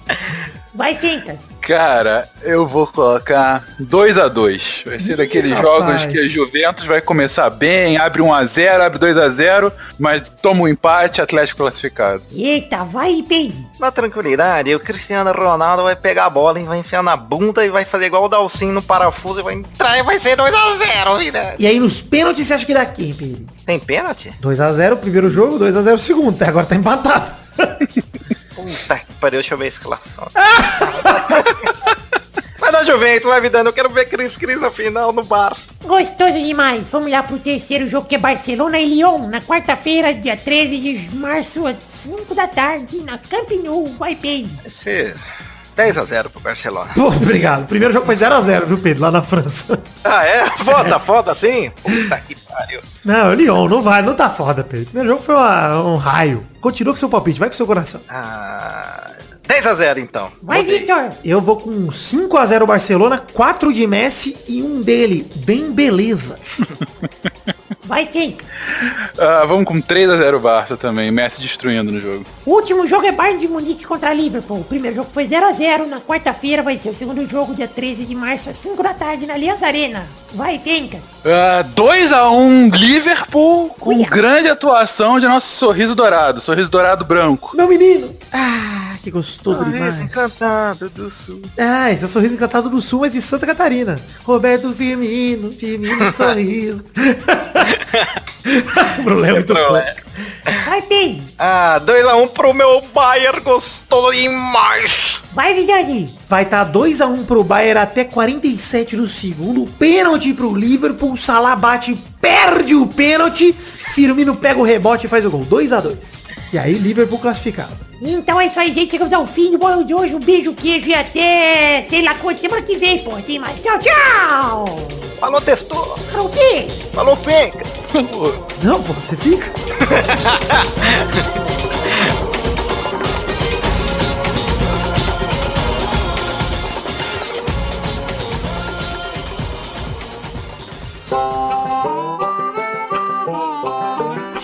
Vai, Fencas. Cara, eu vou colocar 2x2. Vai ser daqueles rapaz. jogos que a Juventus vai começar bem, abre 1x0, abre 2x0, mas toma um empate, Atlético classificado. Eita, vai, Pedro. Na tranquilidade, o Cristiano Ronaldo vai pegar a bola e vai enfiar na bunda e vai fazer igual o Dalcinho no parafuso e vai entrar e vai ser 2x0, Vidani. E aí nos pênaltis você acha que dá quem, Pedro? Tem pênalti? 2x0 primeiro jogo, 2x0 segundo. Até agora tá empatado. Puta que pariu, deixa eu ver a escalação. vai dar Juventus, vai me dando. Eu quero ver Cris Cris na final no bar. Gostoso demais. Vamos lá pro terceiro jogo que é Barcelona e Lyon. Na quarta-feira, dia 13 de março, às 5 da tarde, na Camp Nou, Wipeade. Esse 10 a 0 pro Barcelona. Pô, obrigado. Primeiro jogo foi 0 a 0 viu, Pedro? Lá na França. Ah, é? Foda, é. foda sim. Puta que pariu. Não, Lyon, não vai, não tá foda, Pedro. Primeiro jogo foi uma, um raio. Continua com seu palpite, vai pro seu coração. Ah, 10x0 então. Vai. Victor. Eu vou com 5x0 Barcelona, 4 de Messi e um dele, bem beleza. Vai, Fencas. Ah, vamos com 3x0 Barça também, Messi destruindo no jogo. O último jogo é Bayern de Munique contra Liverpool. O primeiro jogo foi 0x0. Na quarta-feira vai ser o segundo jogo, dia 13 de março, às 5 da tarde, na Aliança Arena. Vai, Fencas. Ah, 2x1 Liverpool com Uia. grande atuação de nosso sorriso dourado, sorriso dourado branco. Meu menino. Ah, que gostoso Sorriso demais. encantado do sul. Ah, esse é o sorriso encantado do sul, mas de Santa Catarina. Roberto Firmino, Firmino sorriso. o problema é muito pouco. Vai, Pedro. Ah, 2x1 pro meu Bayern, gostou demais. Vai, Vidani. Vai estar 2x1 pro Bayern até 47 do segundo. Pênalti pro Liverpool. Salah bate, perde o pênalti. Firmino pega o rebote e faz o gol. 2x2. E aí, Liverpool classificado. Então é isso aí, gente. Chegamos ao fim do bolão de hoje. Um beijo, queijo e até, sei lá quando, semana que vem, pô. Tem mais. Tchau, tchau. Falou, testou. O quê? Falou, Fenca. Não, pô, você fica. Ha ha ha!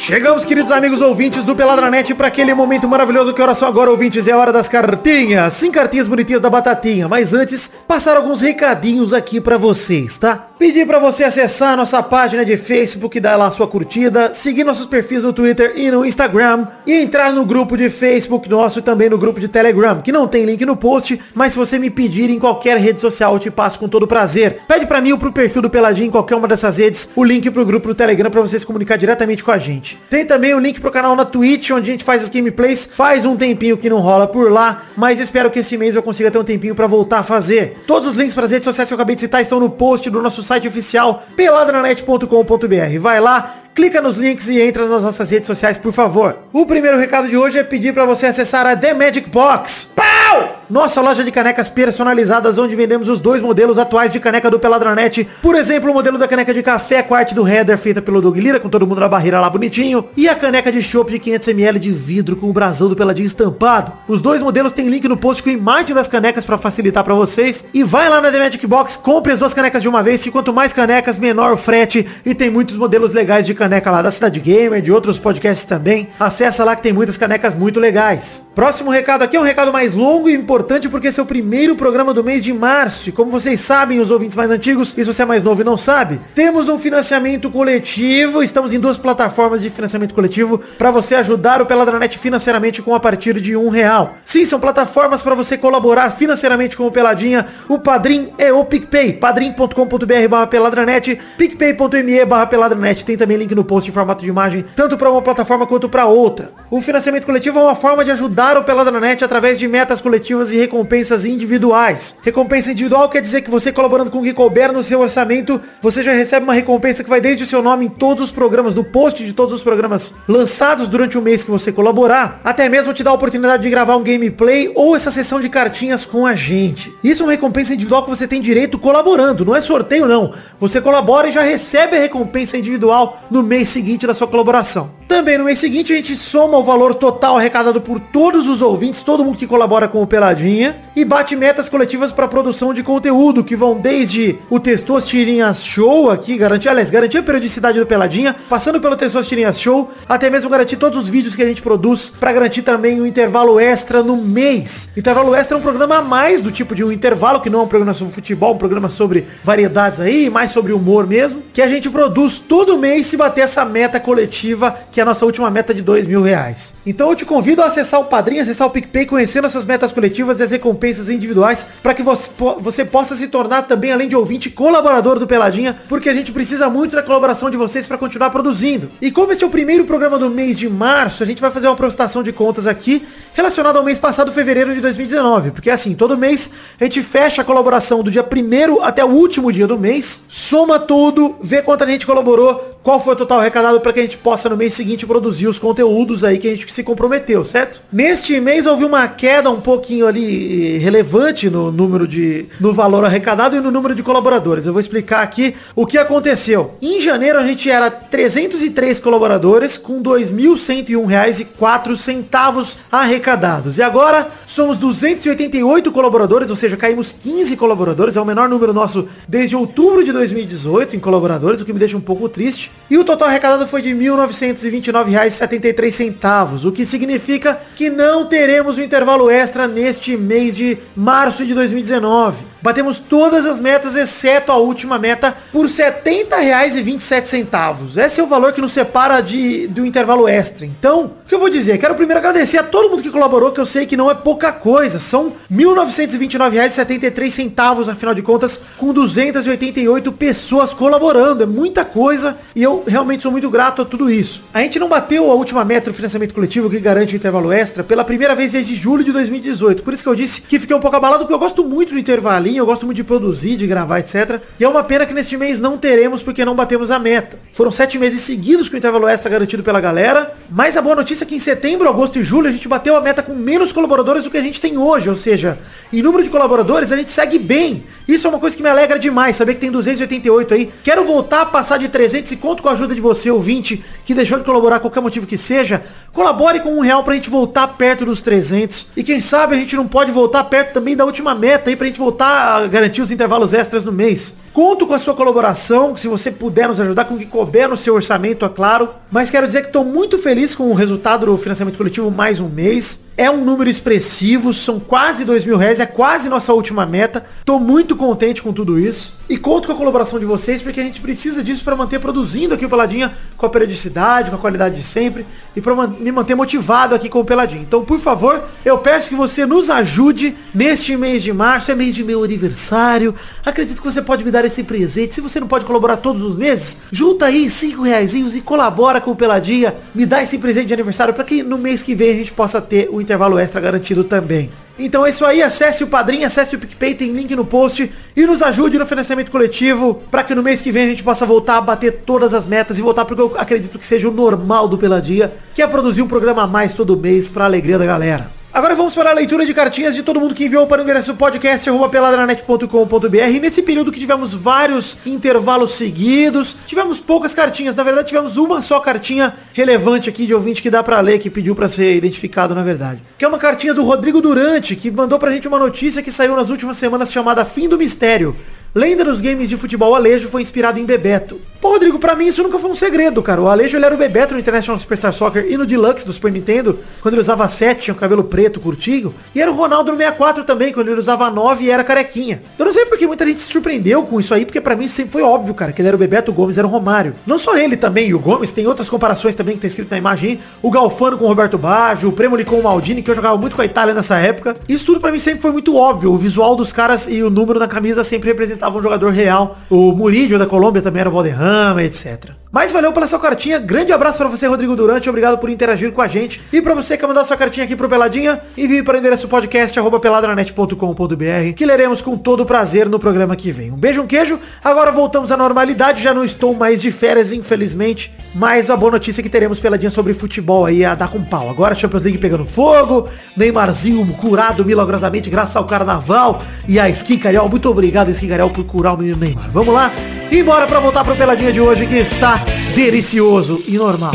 Chegamos, queridos amigos ouvintes do Peladranet, para aquele momento maravilhoso que horas são agora, ouvintes, é a hora das cartinhas. Sim, cartinhas bonitinhas da Batatinha. Mas antes, passar alguns recadinhos aqui para vocês, tá? Pedir para você acessar a nossa página de Facebook, dar lá a sua curtida, seguir nossos perfis no Twitter e no Instagram, e entrar no grupo de Facebook nosso e também no grupo de Telegram, que não tem link no post, mas se você me pedir em qualquer rede social, eu te passo com todo prazer. Pede para mim ou pro perfil do Peladinho em qualquer uma dessas redes, o link pro grupo do Telegram para você se comunicar diretamente com a gente. Tem também o link pro canal na Twitch, onde a gente faz as gameplays. Faz um tempinho que não rola por lá, mas espero que esse mês eu consiga ter um tempinho para voltar a fazer. Todos os links para as redes sociais que eu acabei de citar estão no post do nosso site oficial, peladranet.com.br. Vai lá, clica nos links e entra nas nossas redes sociais, por favor. O primeiro recado de hoje é pedir para você acessar a The Magic Box. Pau! Nossa loja de canecas personalizadas, onde vendemos os dois modelos atuais de caneca do Peladranet. Por exemplo, o modelo da caneca de café com a arte do header feita pelo Doug Lira, com todo mundo na barreira lá bonitinho. E a caneca de chopp de 500ml de vidro com o brasão do Peladinho estampado. Os dois modelos têm link no post com imagem das canecas para facilitar para vocês. E vai lá na The Magic Box, compre as duas canecas de uma vez, que quanto mais canecas, menor o frete. E tem muitos modelos legais de caneca lá da Cidade Gamer, de outros podcasts também. Acessa lá que tem muitas canecas muito legais. Próximo recado aqui é um recado mais longo e importante porque esse é o primeiro programa do mês de março. E como vocês sabem, os ouvintes mais antigos, e se você é mais novo e não sabe, temos um financiamento coletivo. Estamos em duas plataformas de financiamento coletivo para você ajudar o Peladranet financeiramente com a partir de um real. Sim, são plataformas para você colaborar financeiramente com o Peladinha. O Padrim é o PicPay, padrim.com.br barra peladranet, picpay.me barra peladranet. Tem também link no post em formato de imagem, tanto para uma plataforma quanto para outra. O financiamento coletivo é uma forma de ajudar o Peladranet através de metas coletivas e recompensas individuais. Recompensa individual quer dizer que você colaborando com o que couber no seu orçamento, você já recebe uma recompensa que vai desde o seu nome em todos os programas, no post de todos os programas lançados durante o mês que você colaborar, até mesmo te dá a oportunidade de gravar um gameplay ou essa sessão de cartinhas com a gente. Isso é uma recompensa individual que você tem direito colaborando, não é sorteio não. Você colabora e já recebe a recompensa individual no mês seguinte da sua colaboração. Também no mês seguinte a gente soma o valor total arrecadado por todos os ouvintes, todo mundo que colabora com o Peladinha, e bate metas coletivas para produção de conteúdo, que vão desde o Testos Tirinhas Show aqui, garantir, aliás, garantir a periodicidade do Peladinha, passando pelo Testos Tirinhas Show, até mesmo garantir todos os vídeos que a gente produz, para garantir também o intervalo extra no mês. Intervalo extra é um programa a mais do tipo de um intervalo, que não é um programa sobre futebol, um programa sobre variedades aí, mais sobre humor mesmo, que a gente produz todo mês se bater essa meta coletiva que é a nossa última meta de dois mil reais. Então eu te convido a acessar o Padrinho, acessar o PicPay, conhecer nossas metas coletivas e as recompensas individuais, para que você, você possa se tornar também, além de ouvinte, colaborador do Peladinha, porque a gente precisa muito da colaboração de vocês para continuar produzindo. E como este é o primeiro programa do mês de março, a gente vai fazer uma prestação de contas aqui relacionado ao mês passado, fevereiro de 2019. Porque assim, todo mês a gente fecha a colaboração do dia 1 até o último dia do mês, soma tudo, vê quanto a gente colaborou, qual foi total arrecadado para que a gente possa no mês seguinte produzir os conteúdos aí que a gente se comprometeu, certo? Neste mês houve uma queda um pouquinho ali relevante no número de no valor arrecadado e no número de colaboradores. Eu vou explicar aqui o que aconteceu. Em janeiro a gente era 303 colaboradores com R$ 2.101,04 arrecadados. E agora somos 288 colaboradores, ou seja, caímos 15 colaboradores, é o menor número nosso desde outubro de 2018 em colaboradores, o que me deixa um pouco triste. E o total arrecadado foi de R$ 1.929,73, o que significa que não teremos o intervalo extra neste mês de março de 2019. Batemos todas as metas, exceto a última meta, por R$ 70,27. Esse é o valor que nos separa de, do intervalo extra. Então, o que eu vou dizer? Quero primeiro agradecer a todo mundo que colaborou, que eu sei que não é pouca coisa. São R$ 1.929,73, afinal de contas, com 288 pessoas colaborando. É muita coisa e eu realmente sou muito grato a tudo isso. A gente não bateu a última meta do financiamento coletivo que garante o intervalo extra pela primeira vez desde julho de 2018. Por isso que eu disse que fiquei um pouco abalado, porque eu gosto muito do intervalinho, eu gosto muito de produzir, de gravar, etc. E é uma pena que neste mês não teremos, porque não batemos a meta. Foram sete meses seguidos com o intervalo extra garantido pela galera. Mas a boa notícia é que em setembro, agosto e julho a gente bateu a meta com menos colaboradores do que a gente tem hoje. Ou seja, em número de colaboradores a gente segue bem. Isso é uma coisa que me alegra demais, saber que tem 288 aí. Quero voltar a passar de 300 e conto com a ajuda de você, ouvinte, que deixou de colaborar qualquer motivo que seja. Colabore com um real pra gente voltar perto dos 300. E quem sabe a gente não pode voltar perto também da última meta aí pra gente voltar a garantir os intervalos extras no mês. Conto com a sua colaboração, se você puder nos ajudar com o que couber no seu orçamento, é claro. Mas quero dizer que estou muito feliz com o resultado do financiamento coletivo mais um mês. É um número expressivo, são quase dois mil reais, é quase nossa última meta. Tô muito contente com tudo isso. E conto com a colaboração de vocês, porque a gente precisa disso para manter produzindo aqui o Peladinha com a periodicidade, com a qualidade de sempre e para me manter motivado aqui com o Peladinha. Então, por favor, eu peço que você nos ajude neste mês de março, é mês de meu aniversário. Acredito que você pode me dar esse presente. Se você não pode colaborar todos os meses, junta aí cinco reais e colabora com o Peladinha. Me dá esse presente de aniversário para que no mês que vem a gente possa ter o intervalo extra garantido também. Então é isso aí, acesse o Padrinho, acesse o PicPay, tem link no post e nos ajude no financiamento coletivo para que no mês que vem a gente possa voltar a bater todas as metas e voltar porque eu acredito que seja o normal do Peladinha, que é produzir um programa a mais todo mês para alegria da galera. Agora vamos para a leitura de cartinhas de todo mundo que enviou para o endereço podcast peladranet.com.br. E nesse período que tivemos vários intervalos seguidos, tivemos poucas cartinhas. Na verdade, tivemos uma só cartinha relevante aqui de ouvinte que dá para ler, que pediu para ser identificado, na verdade. Que é uma cartinha do Rodrigo Durante, que mandou pra gente uma notícia que saiu nas últimas semanas chamada Fim do Mistério. Lenda dos games de futebol Alejo foi inspirado em Bebeto. Pô, Rodrigo, pra mim isso nunca foi um segredo, cara. O Alejo ele era o Bebeto no International Superstar Soccer e no Deluxe do Super Nintendo, quando ele usava 7, tinha o cabelo preto, curtinho. E era o Ronaldo no 64 também, quando ele usava 9 e era carequinha. Eu não sei porque muita gente se surpreendeu com isso aí, porque pra mim sempre foi óbvio, cara, que ele era o Bebeto, o Gomes era o Romário. Não só ele também, e o Gomes, tem outras comparações também que tá escrito na imagem. aí. O Galfano com o Roberto Baggio, o Premoli com o Maldini, que eu jogava muito com a Itália nessa época. Isso tudo pra mim sempre foi muito óbvio. O visual dos caras e o número na camisa sempre representavam um jogador real. O Murillo da Colômbia também era o Valderrama, etc. Mas valeu pela sua cartinha. Grande abraço pra você, Rodrigo Durante. Obrigado por interagir com a gente. E pra você que quer mandar sua cartinha aqui pro Peladinha, envie para o endereço podcast peladranet.com.br que leremos com todo prazer no programa que vem. Um beijo, um queijo. Agora voltamos à normalidade. Já não estou mais de férias, infelizmente. Mas a boa notícia é que teremos peladinha sobre futebol aí a dar com pau. Agora Champions League pegando fogo. Neymarzinho curado milagrosamente graças ao carnaval e a Skin Cariol. Muito obrigado, Skin Cariol, por curar o menino Neymar. Vamos lá. E bora pra voltar pro peladinha de hoje que está delicioso e normal.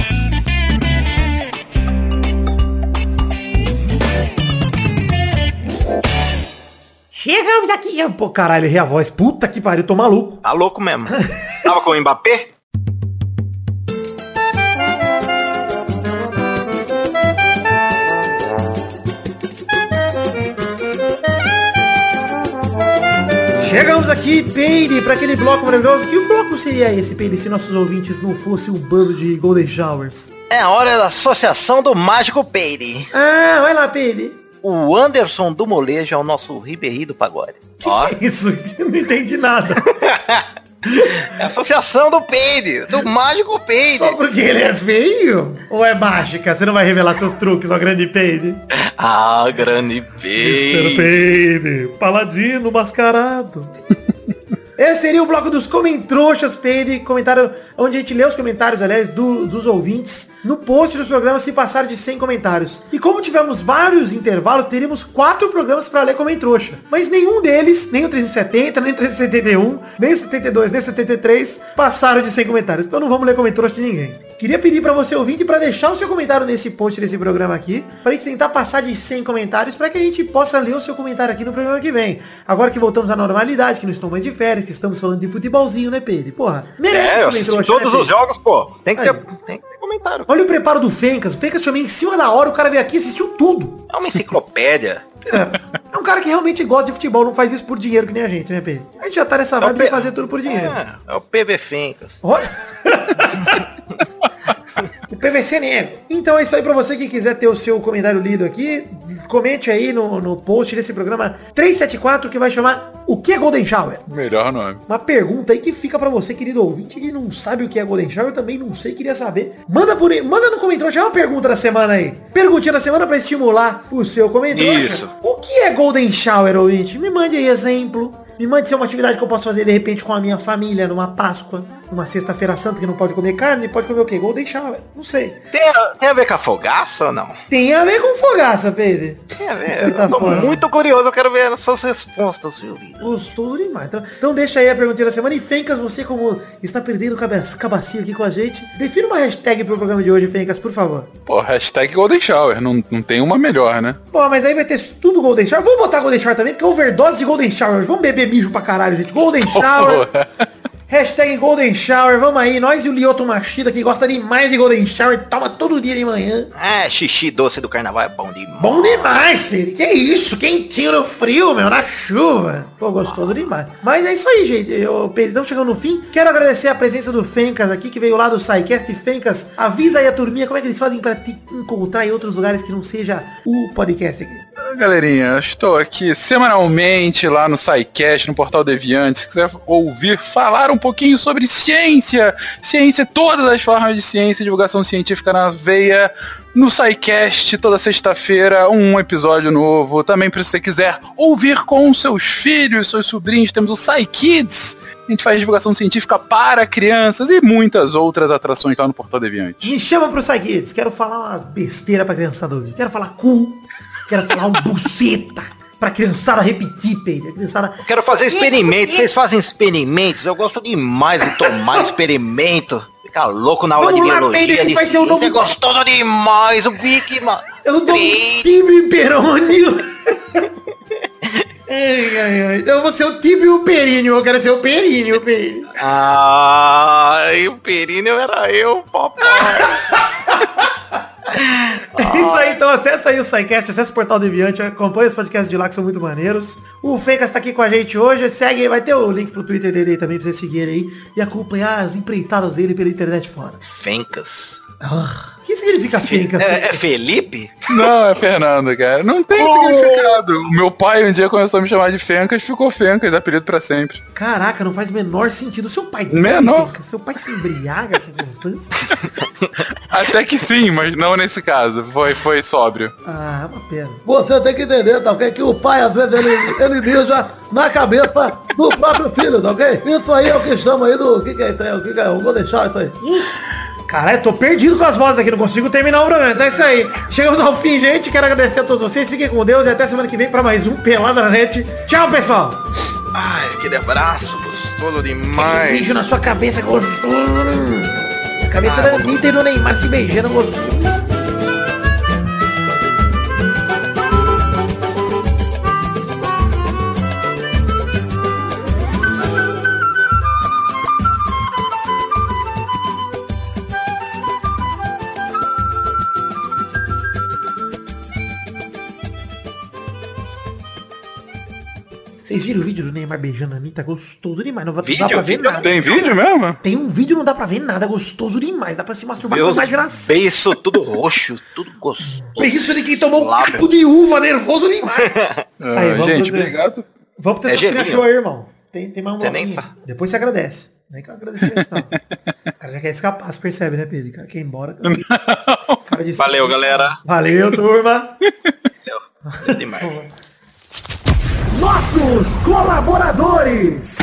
Chegamos aqui. Pô, caralho, errei a voz. Puta que pariu, tô maluco. Tá louco mesmo. Tava com o Mbappé? Chegamos aqui, Peide, pra aquele bloco maravilhoso. Que bloco seria esse, Peide, se nossos ouvintes não fossem um bando de Golden Showers? É a hora da associação do Mágico Peire. Ah, vai lá, Peide. O Anderson do Molejo é o nosso Ribeirinho do Pagode. Que que é isso? Não entendi nada. É associação do Peide, do Mágico Peide. Só porque ele é feio? Ou é mágica? Você não vai revelar seus truques, ó grande Peide? Ah, grande Mr. Peide. Peide, paladino mascarado. Esse seria o bloco dos comentrouxas, Peide, comentário onde a gente lê os comentários, aliás, do- dos ouvintes no post dos programas se passar de 100 comentários. E como tivemos vários intervalos, teríamos quatro programas para ler comentrouxa. Mas nenhum deles, nem o 370, nem o 371, nem o 72, nem o 73, passaram de 100 comentários. Então não vamos ler comentrouxa de ninguém. Queria pedir para você ouvinte para deixar o seu comentário nesse post desse programa aqui, pra gente tentar passar de 100 comentários para que a gente possa ler o seu comentário aqui no programa que vem. Agora que voltamos à normalidade, que não estou mais de férias, que estamos falando de futebolzinho, né, Pedro? Porra, merece É, eu assisti comentrouxa, todos né, os jogos, pô. Tem que, ter, Aí. tem comentário. Olha o preparo do Fencas. O Fencas também em cima da hora, o cara veio aqui e assistiu tudo. É uma enciclopédia. É um cara que realmente gosta de futebol, não faz isso por dinheiro que nem a gente, né, Pedro? A gente já tá nessa É vibe de Pe- fazer tudo por dinheiro. É, é o PV Fencas. Olha. o PVC negro. Então é isso aí pra você que quiser ter o seu comentário lido aqui. Comente aí no, no post desse programa 374 que vai chamar O que é Golden Shower? Melhor nome. Uma pergunta aí que fica pra você, querido ouvinte, que não sabe o que é Golden Shower, eu também não sei, queria saber. Manda por aí, manda no comentário, já é uma pergunta da semana aí. Perguntinha da semana pra estimular o seu comentário. Isso. O que é Golden Shower, ouvinte? Me mande aí exemplo. Me mande se é uma atividade que eu posso fazer de repente com a minha família numa Páscoa, numa sexta-feira santa que não pode comer carne, pode comer o quê? Golden Shower. Não sei. Tem a, tem a ver com a fogaça ou não? Tem a ver com fogaça, Pedro. Tem a ver. Eu tô forma. muito curioso, eu quero ver as suas respostas, viu, vida? Gostoso demais. Então, então deixa aí a perguntinha da semana. E Fencas, você como está perdendo o cabacinho aqui com a gente, defina uma hashtag pro programa de hoje, Fencas, por favor. Pô, hashtag Golden Shower. Não, não tem uma melhor, né? Pô, mas aí vai ter tudo Golden Shower. Vamos botar Golden Shower também, porque é overdose de Golden Shower. Vamos beber mijo pra caralho, gente. Golden Shower. Hashtag Golden Shower. Vamos aí. Nós e o Lioto Machida, que gosta demais de Golden Shower, toma todo dia de manhã. É, xixi doce do carnaval é bom demais. Bom demais, filho. Que isso? Quentinho no frio, meu, na chuva. Pô, gostoso demais. Mas é isso aí, gente. Eu, estamos chegando no fim. Quero agradecer a presença do Fencas aqui, que veio lá do SciCast. Fencas, avisa aí a turminha como é que eles fazem pra te encontrar em outros lugares que não seja o podcast aqui. Galerinha, eu estou aqui semanalmente lá no SciCast, no Portal Deviante. Se quiser ouvir falar um pouquinho sobre ciência, ciência, todas as formas de ciência, divulgação científica na veia, no SciCast, toda sexta-feira, um episódio novo. Também, se você quiser ouvir com seus filhos, seus sobrinhos, temos o SciKids. A gente faz divulgação científica para crianças e muitas outras atrações lá no Portal Deviante. Me chama pro SciKids. Quero falar umas besteira pra criançada ouvir. Quero falar cu. Quero falar um buceta. Pra criançada repetir. A criançada... Eu quero fazer experimentos. Vocês fazem experimentos. Eu gosto demais de tomar experimento. Ficar louco na aula Vamos de lá, biologia. Que de vai ser o ciência. novo- É gostoso demais. O Big, mano. Eu dou um time perônio. Ai, ai, ai. Eu vou ser o Tibio e o Períneo. Eu quero ser o Períneo, o Períneo. Ai, o Períneo era eu, papai. É isso aí, então acessa aí o SciCast, acessa o Portal Deviante, acompanha os podcasts de lá que são muito maneiros. O Fencas tá aqui com a gente hoje, segue, vai ter o link pro Twitter dele aí também pra vocês seguirem aí e acompanhar as empreitadas dele pela internet fora. Fencas. Ah, que significa Fencas? É, é Felipe? Não, é Fernando, cara. Não tem Oh. significado. O meu pai um dia começou a me chamar de Fencas, ficou Fencas, apelido pra sempre. Caraca, não faz o menor sentido. Seu pai Menor. Fencas? Seu pai se embriaga com constância? Até que sim, mas não nesse caso. Foi, foi sóbrio. Ah, é uma pena. Você tem que entender, tá ok? Que o pai, às vezes, ele, ele mija na cabeça do próprio filho, tá ok? Isso aí é o que chama aí do... O que, que é isso aí? O que, que é? Eu vou deixar isso aí. Caralho, tô perdido com as vozes aqui, não consigo terminar o programa. Então é isso aí. Chegamos ao fim, gente. Quero agradecer a todos vocês. Fiquem com Deus e até semana que vem pra mais um Pelada na Net. Tchau, pessoal. Ai, aquele abraço gostoso demais. Beijo na sua cabeça, gostoso. A cabeça da Anitta e do Neymar se beijando, gostoso. Vocês viram o vídeo do Neymar beijando a Anitta? Gostoso demais. Não, vai- não dá Vídeo? pra ver Vídeo? nada. Tem vídeo mesmo? Tem um vídeo, não dá pra ver nada. Gostoso demais. Dá pra se masturbar com Meus imaginação. beiços tudo roxo, tudo gostoso. Isso de quem tomou um capo de uva nervoso demais. Ah, Aí, vamos gente, fazer- obrigado. Vamos pro É gelinho? Show aí, irmão. Tem, tem mais um Depois você agradece. Nem que eu agradecer. O cara já quer escapar, você percebe, né, Pedro? O cara quer ir embora. Cara disse- Valeu, galera. Valeu, turma. Valeu demais. Nossos colaboradores.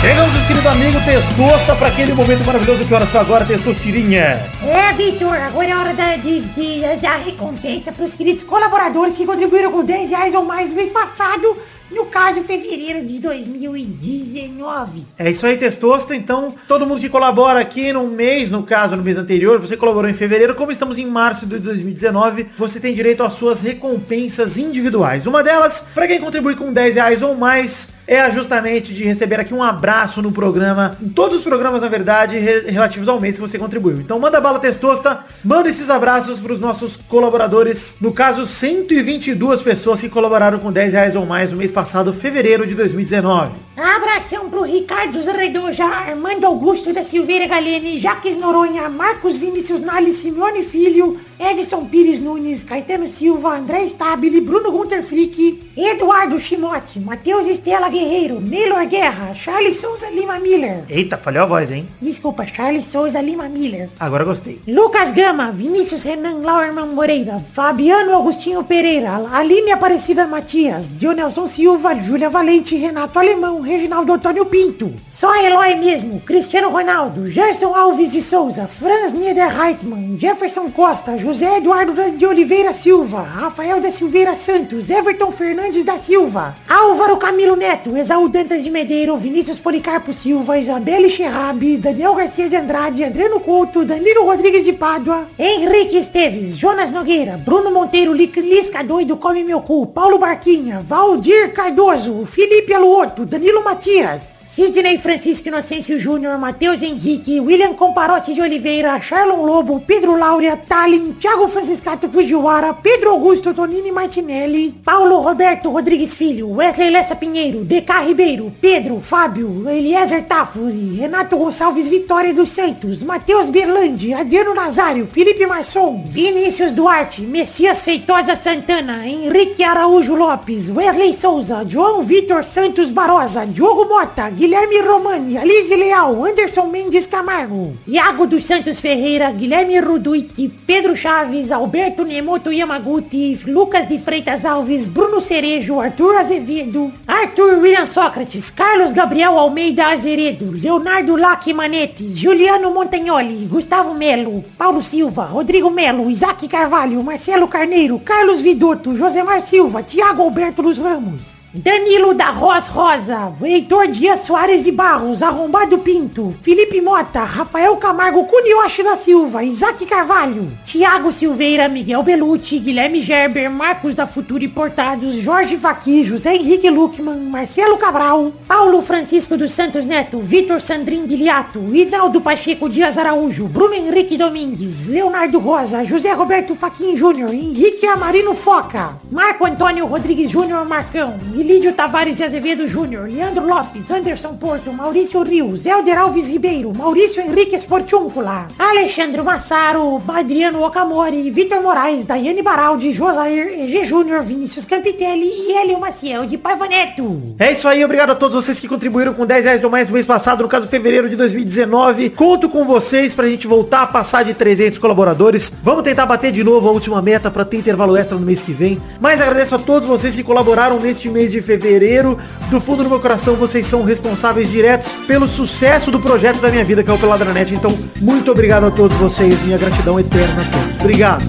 Chegamos, querido amigo Testosta, para aquele momento maravilhoso que hora só agora, Testostirinha. É, Vitor, agora é hora da, de, de, dar recompensa para os queridos colaboradores que contribuíram com 10 reais ou mais no mês passado, no caso, fevereiro de 2019. É isso aí, Testosta. Então, todo mundo que colabora aqui num mês, no caso, no mês anterior, você colaborou em fevereiro, como estamos em março de 2019, você tem direito às suas recompensas individuais. Uma delas, para quem contribui com 10 reais ou mais, é justamente de receber aqui um abraço no programa, em todos os programas, na verdade, re- relativos ao mês que você contribuiu. Então, manda bala, Testosta, manda esses abraços para os nossos colaboradores. No caso, 122 pessoas que colaboraram com 10 reais ou mais no mês passado, fevereiro de 2019. Abração pro Ricardo Zredoja, Armando Augusto da Silveira Galene, Jaques Noronha, Marcos Vinícius Nali, Simeone Filho, Edson Pires Nunes, Caetano Silva, André Stabile, Bruno Gunter Frick, Eduardo Chimote, Matheus Estela Guerreiro, Neylor Guerra, Charles Souza Lima Miller. Eita, falhou a voz, hein? Desculpa, Charles Souza Lima Miller. Agora gostei. Lucas Gama, Vinícius Renan Lauerman Moreira, Fabiano Agostinho Pereira, Aline Aparecida Matias, Dionelson Silva, Júlia Valente, Renato Alemão, Reginaldo Antônio Pinto. Só Eloy mesmo, Cristiano Ronaldo, Gerson Alves de Souza, Franz Niederreitmann, Jefferson Costa, José Eduardo de Oliveira Silva, Rafael da Silveira Santos, Everton Fernandes da Silva, Álvaro Camilo Neto, Exaú Dantas de Medeiro, Vinícius Policarpo Silva, Isabelle Cherrabi, Daniel Garcia de Andrade, Adriano Couto, Danilo Rodrigues de Pádua, Henrique Esteves, Jonas Nogueira, Bruno Monteiro, Lisca Doido, Come Meu Cu, Paulo Barquinha, Valdir Cardoso, Felipe Aluoto, Danilo Matias, Sidney Francisco Inocêncio Júnior, Matheus Henrique, William Comparotti de Oliveira, Charlon Lobo, Pedro Laura, Talin, Thiago Franciscato Fujiwara, Pedro Augusto Tonini Martinelli, Paulo Roberto Rodrigues Filho, Wesley Lessa Pinheiro, DK Ribeiro, Pedro, Fábio, Eliezer Tafuri, Renato Gonçalves Vitória dos Santos, Matheus Berlandi, Adriano Nazário, Felipe Marçom, Vinícius Duarte, Messias Feitosa Santana, Henrique Araújo Lopes, Wesley Souza, João Vitor Santos Barosa, Diogo Mota, Guilherme Romani, Alice Leal, Anderson Mendes Camargo, Iago dos Santos Ferreira, Guilherme Ruduiti, Pedro Chaves, Alberto Nemoto Yamaguchi, Lucas de Freitas Alves, Bruno Cerejo, Arthur Azevedo, Arthur William Sócrates, Carlos Gabriel Almeida Azeredo, Leonardo Lac Manete, Juliano Montagnoli, Gustavo Melo, Paulo Silva, Rodrigo Melo, Isaac Carvalho, Marcelo Carneiro, Carlos Vidotto, Josemar Silva, Tiago Alberto dos Ramos. Danilo da Ros Rosa, Heitor Dias Soares de Barros, Arrombado Pinto, Felipe Mota, Rafael Camargo Cunioche da Silva, Isaac Carvalho, Thiago Silveira, Miguel Belucci, Guilherme Gerber, Marcos da Futura Importados, Jorge Faqui, José Henrique Luckman, Marcelo Cabral, Paulo Francisco dos Santos Neto, Vitor Sandrin Biliato, Hidaldo Pacheco Dias Araújo, Bruno Henrique Domingues, Leonardo Rosa, José Roberto Faquin Júnior, Henrique Amarino Foca, Marco Antônio Rodrigues Júnior Marcão, Ilídio Tavares de Azevedo Júnior, Leandro Lopes, Anderson Porto, Maurício Rios, Helder Alves Ribeiro, Maurício Henrique Esportiúncula, Alexandre Massaro, Adriano Okamori, Vitor Moraes, Daiane Baraldi, Josair EG Júnior, Vinícius Campitelli e Hélio Maciel de Paiva Neto. É isso aí, obrigado a todos vocês que contribuíram com 10 reais do mais do mês passado, no caso fevereiro de 2019. Conto com vocês pra gente voltar a passar de 300 colaboradores. Vamos tentar bater de novo a última meta pra ter intervalo extra no mês que vem. Mas agradeço a todos vocês que colaboraram neste mês de fevereiro. Do fundo do meu coração, vocês são responsáveis diretos pelo sucesso do projeto da minha vida, que é o Peladranet. Então, muito obrigado a todos vocês. Minha gratidão eterna a todos. Obrigado.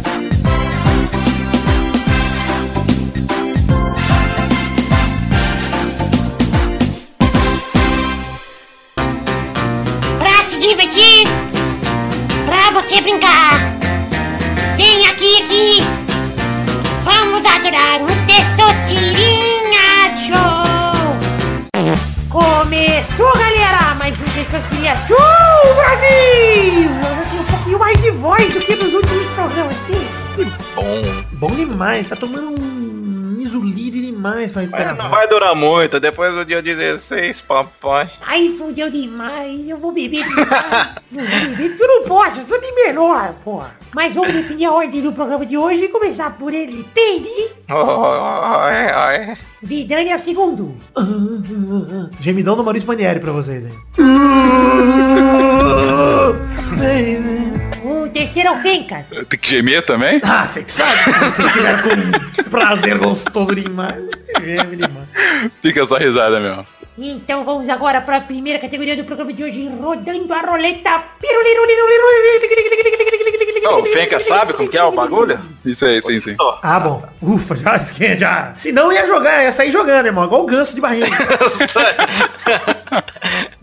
Pra se divertir, pra Começou, galera, mais um Testosterinha Show, Brasil! Eu tenho um pouquinho mais de voz do que nos últimos programas, filho. Bom. Bom demais, tá tomando um misolire demais pra Mas recuperar. não vai durar muito, depois do dia 16, papai. Ai, fudeu demais, eu vou beber demais. eu vou beber porque eu não posso, eu sou de menor, pô. Mas vamos definir a ordem do programa de hoje e começar por ele. Peide, Ai, ai. Vidani é o segundo. Gemidão do Maurício Manieri pra vocês aí. O terceiro é o Fencas. Tem que gemer também? Ah, você que sabe. Se você tiver com prazer gostoso demais, você geme demais. Fica só risada mesmo. Então vamos agora para a primeira categoria do programa de hoje, rodando a roleta. Ô, o Fenka sabe como que é o bagulho? Isso aí, sim, sim. Ah, bom. Ufa, já, já. Se não ia jogar, ia sair jogando, irmão. Igual o ganso de barriga.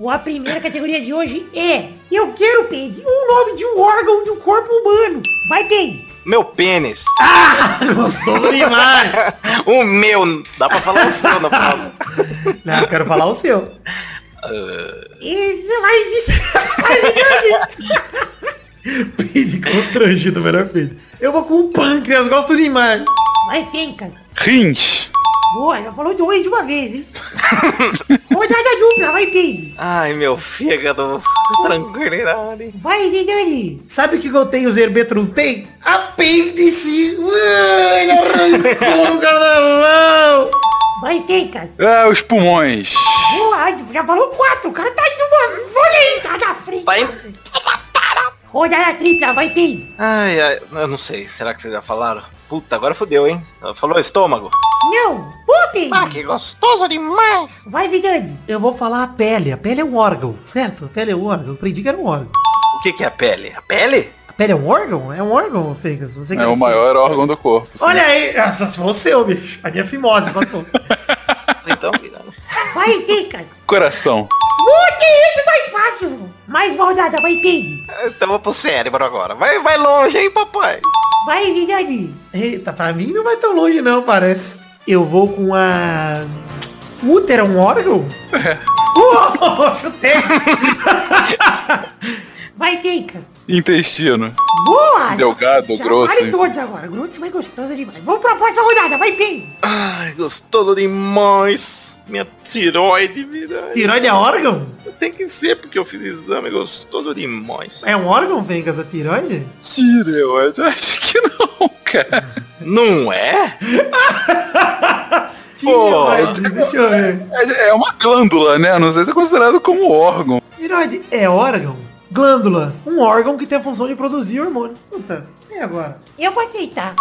A primeira categoria de hoje é Eu quero, Peide, um nome de um órgão do corpo humano. Vai, Peide. Meu pênis. Gostoso demais. O meu. Dá pra falar o seu na pausa. Não, eu quero falar o seu. Isso vai dizer. Pede constrangido, melhor pede. Eu vou com o pâncreas, gosto demais. Vai, Fencas. Rins. Boa, já falou dois de uma vez, hein? Rodada dupla, vai, Peide. Ai, meu fígado. Tranquilidade. Vai, Vidani. Sabe o que eu tenho, o Zerbeto não tem? Apêndice. Ele arrancou no carnaval. Vai, Fencas. Ah, os pulmões. Boa, já falou quatro. O cara tá indo uma... Olha aí, tá na frente. Vai. Rodada tripla, vai, Peide. Ai, ai, eu não sei. Será que vocês já falaram? Puta, agora fodeu, hein? Falou estômago. Não. Peide. Ah, que gostoso demais. Vai, Vidani. Eu vou falar a pele. A pele é um órgão, certo? A pele é um órgão. Eu aprendi que era um órgão. O que que é a pele? A pele? A pele é um órgão? É um órgão, Fencas? Você É o maior órgão do corpo. sim. Olha aí. Ah, Só se for o seu, bicho. A minha fimose, só se for. Então, vida. Vai, Fencas. Coração. Uh, que isso, mais fácil. Mais uma rodada, vai, Peide. Então vou pro cérebro agora. Vai, vai longe, hein, papai? Vai, Vidani. Eita, pra mim não vai tão longe não, parece. Eu vou com a... Útero é um órgão? Uh, chutei. Vai, Fencas. Intestino. Boa. Delgado, Já grosso. Vale todos agora. Grosso é mais gostoso demais. Vamos pra próxima rodada, vai, Peide. Ai, gostoso demais. Minha tiroide, vida. Tiroide é órgão? Tem que ser, porque eu fiz exame gostoso demais. É um órgão, Fencas, a tiroide? Tireoide? Acho que não, cara. Não é? Tiroide, deixa eu ver. É é uma glândula, né? Não sei se é considerado como órgão. Tiroide é órgão? Glândula, um órgão que tem a função de produzir hormônios. Puta, e agora? Eu vou aceitar.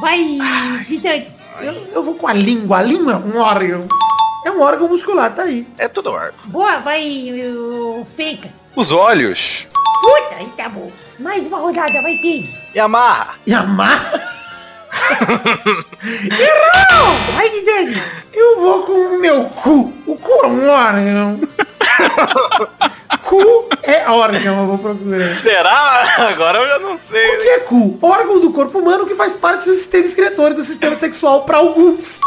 Vai, Vidani. Eu, eu vou com a língua. A língua é um órgão. É um órgão muscular, tá aí. É tudo órgão. Boa, vai, o Fencas. Os olhos. Puta, aí tá bom. Mais uma rodada, vai, Peide. E amarra. E amarra? Vai, Vidani. Eu vou com o meu cu. O cu é um órgão. Cu é órgão, eu vou procurar. Será? Agora eu já não sei. O que é cu? Órgão do corpo humano que faz parte do sistema excretor e do sistema sexual para alguns.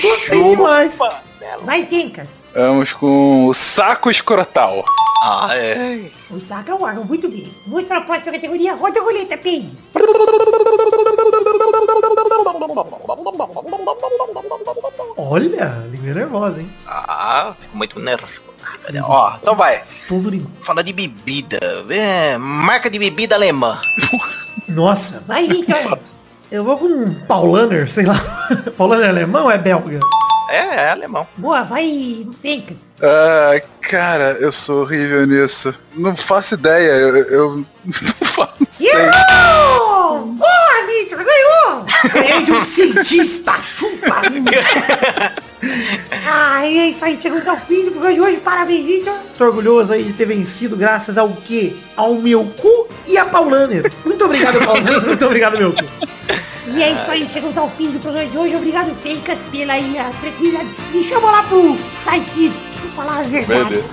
Gostei demais. Vai, Fencas. Vamos com o saco escrotal. Ah, é. O saco é um órgão, muito bem. Vamos para a próxima categoria. Roda a roleta, Pig. Olha, língua nervosa, hein? Ah, fico muito nervoso. Ó, então vai. Fala de bebida. É, marca de bebida alemã. Nossa, Vai, Victor. eu vou com um Paulaner, sei lá. Paulaner é alemão ou é belga? É, é alemão. Boa, vai, Fencas. Ah, cara, eu sou horrível nisso. Não faço ideia. Eu, eu não faço. Errou! Boa, Victor, ganhou! Ganhei de um cientista, chupa! Ah, é isso aí, chegamos ao fim do programa de hoje. Parabéns, Victor. Tô orgulhoso aí de ter vencido graças ao quê? Ao meu cu e a Paulaner. Muito obrigado, Paulaner. Muito obrigado, meu cu. E é isso aí, chegamos ao fim do programa de hoje. Obrigado, Fencas, pela aí, a tranquilidade. Me chama lá pro pra falar as verdades.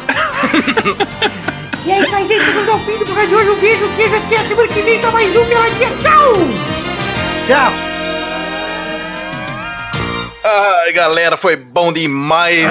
E é isso aí, gente. Chegamos ao fim do programa de hoje. Um beijo, queijo. Até a semana que vem pra mais um Peladinha. Tchau! Tchau. Ai, galera, foi bom demais.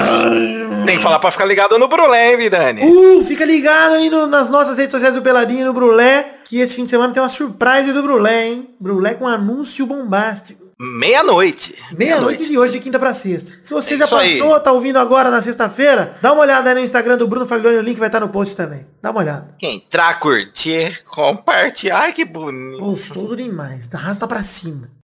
Tem que falar pra ficar ligado no Brulé, hein, Vidani? Uh, fica ligado aí no- nas nossas redes sociais do Peladinho e no Brulé, que esse fim de semana tem uma surpresa do Brulé, hein? Brulé com anúncio bombástico. Meia-noite. Meia-noite de hoje, de quinta pra sexta. Se você É já isso aí. passou, tá ouvindo agora na sexta-feira, dá uma olhada aí no Instagram do Bruno Faglione, o link vai estar no post também. Dá uma olhada. Entrar, curtir, compartilhar. Ai, que bonito. Gostoso demais. Arrasta pra cima.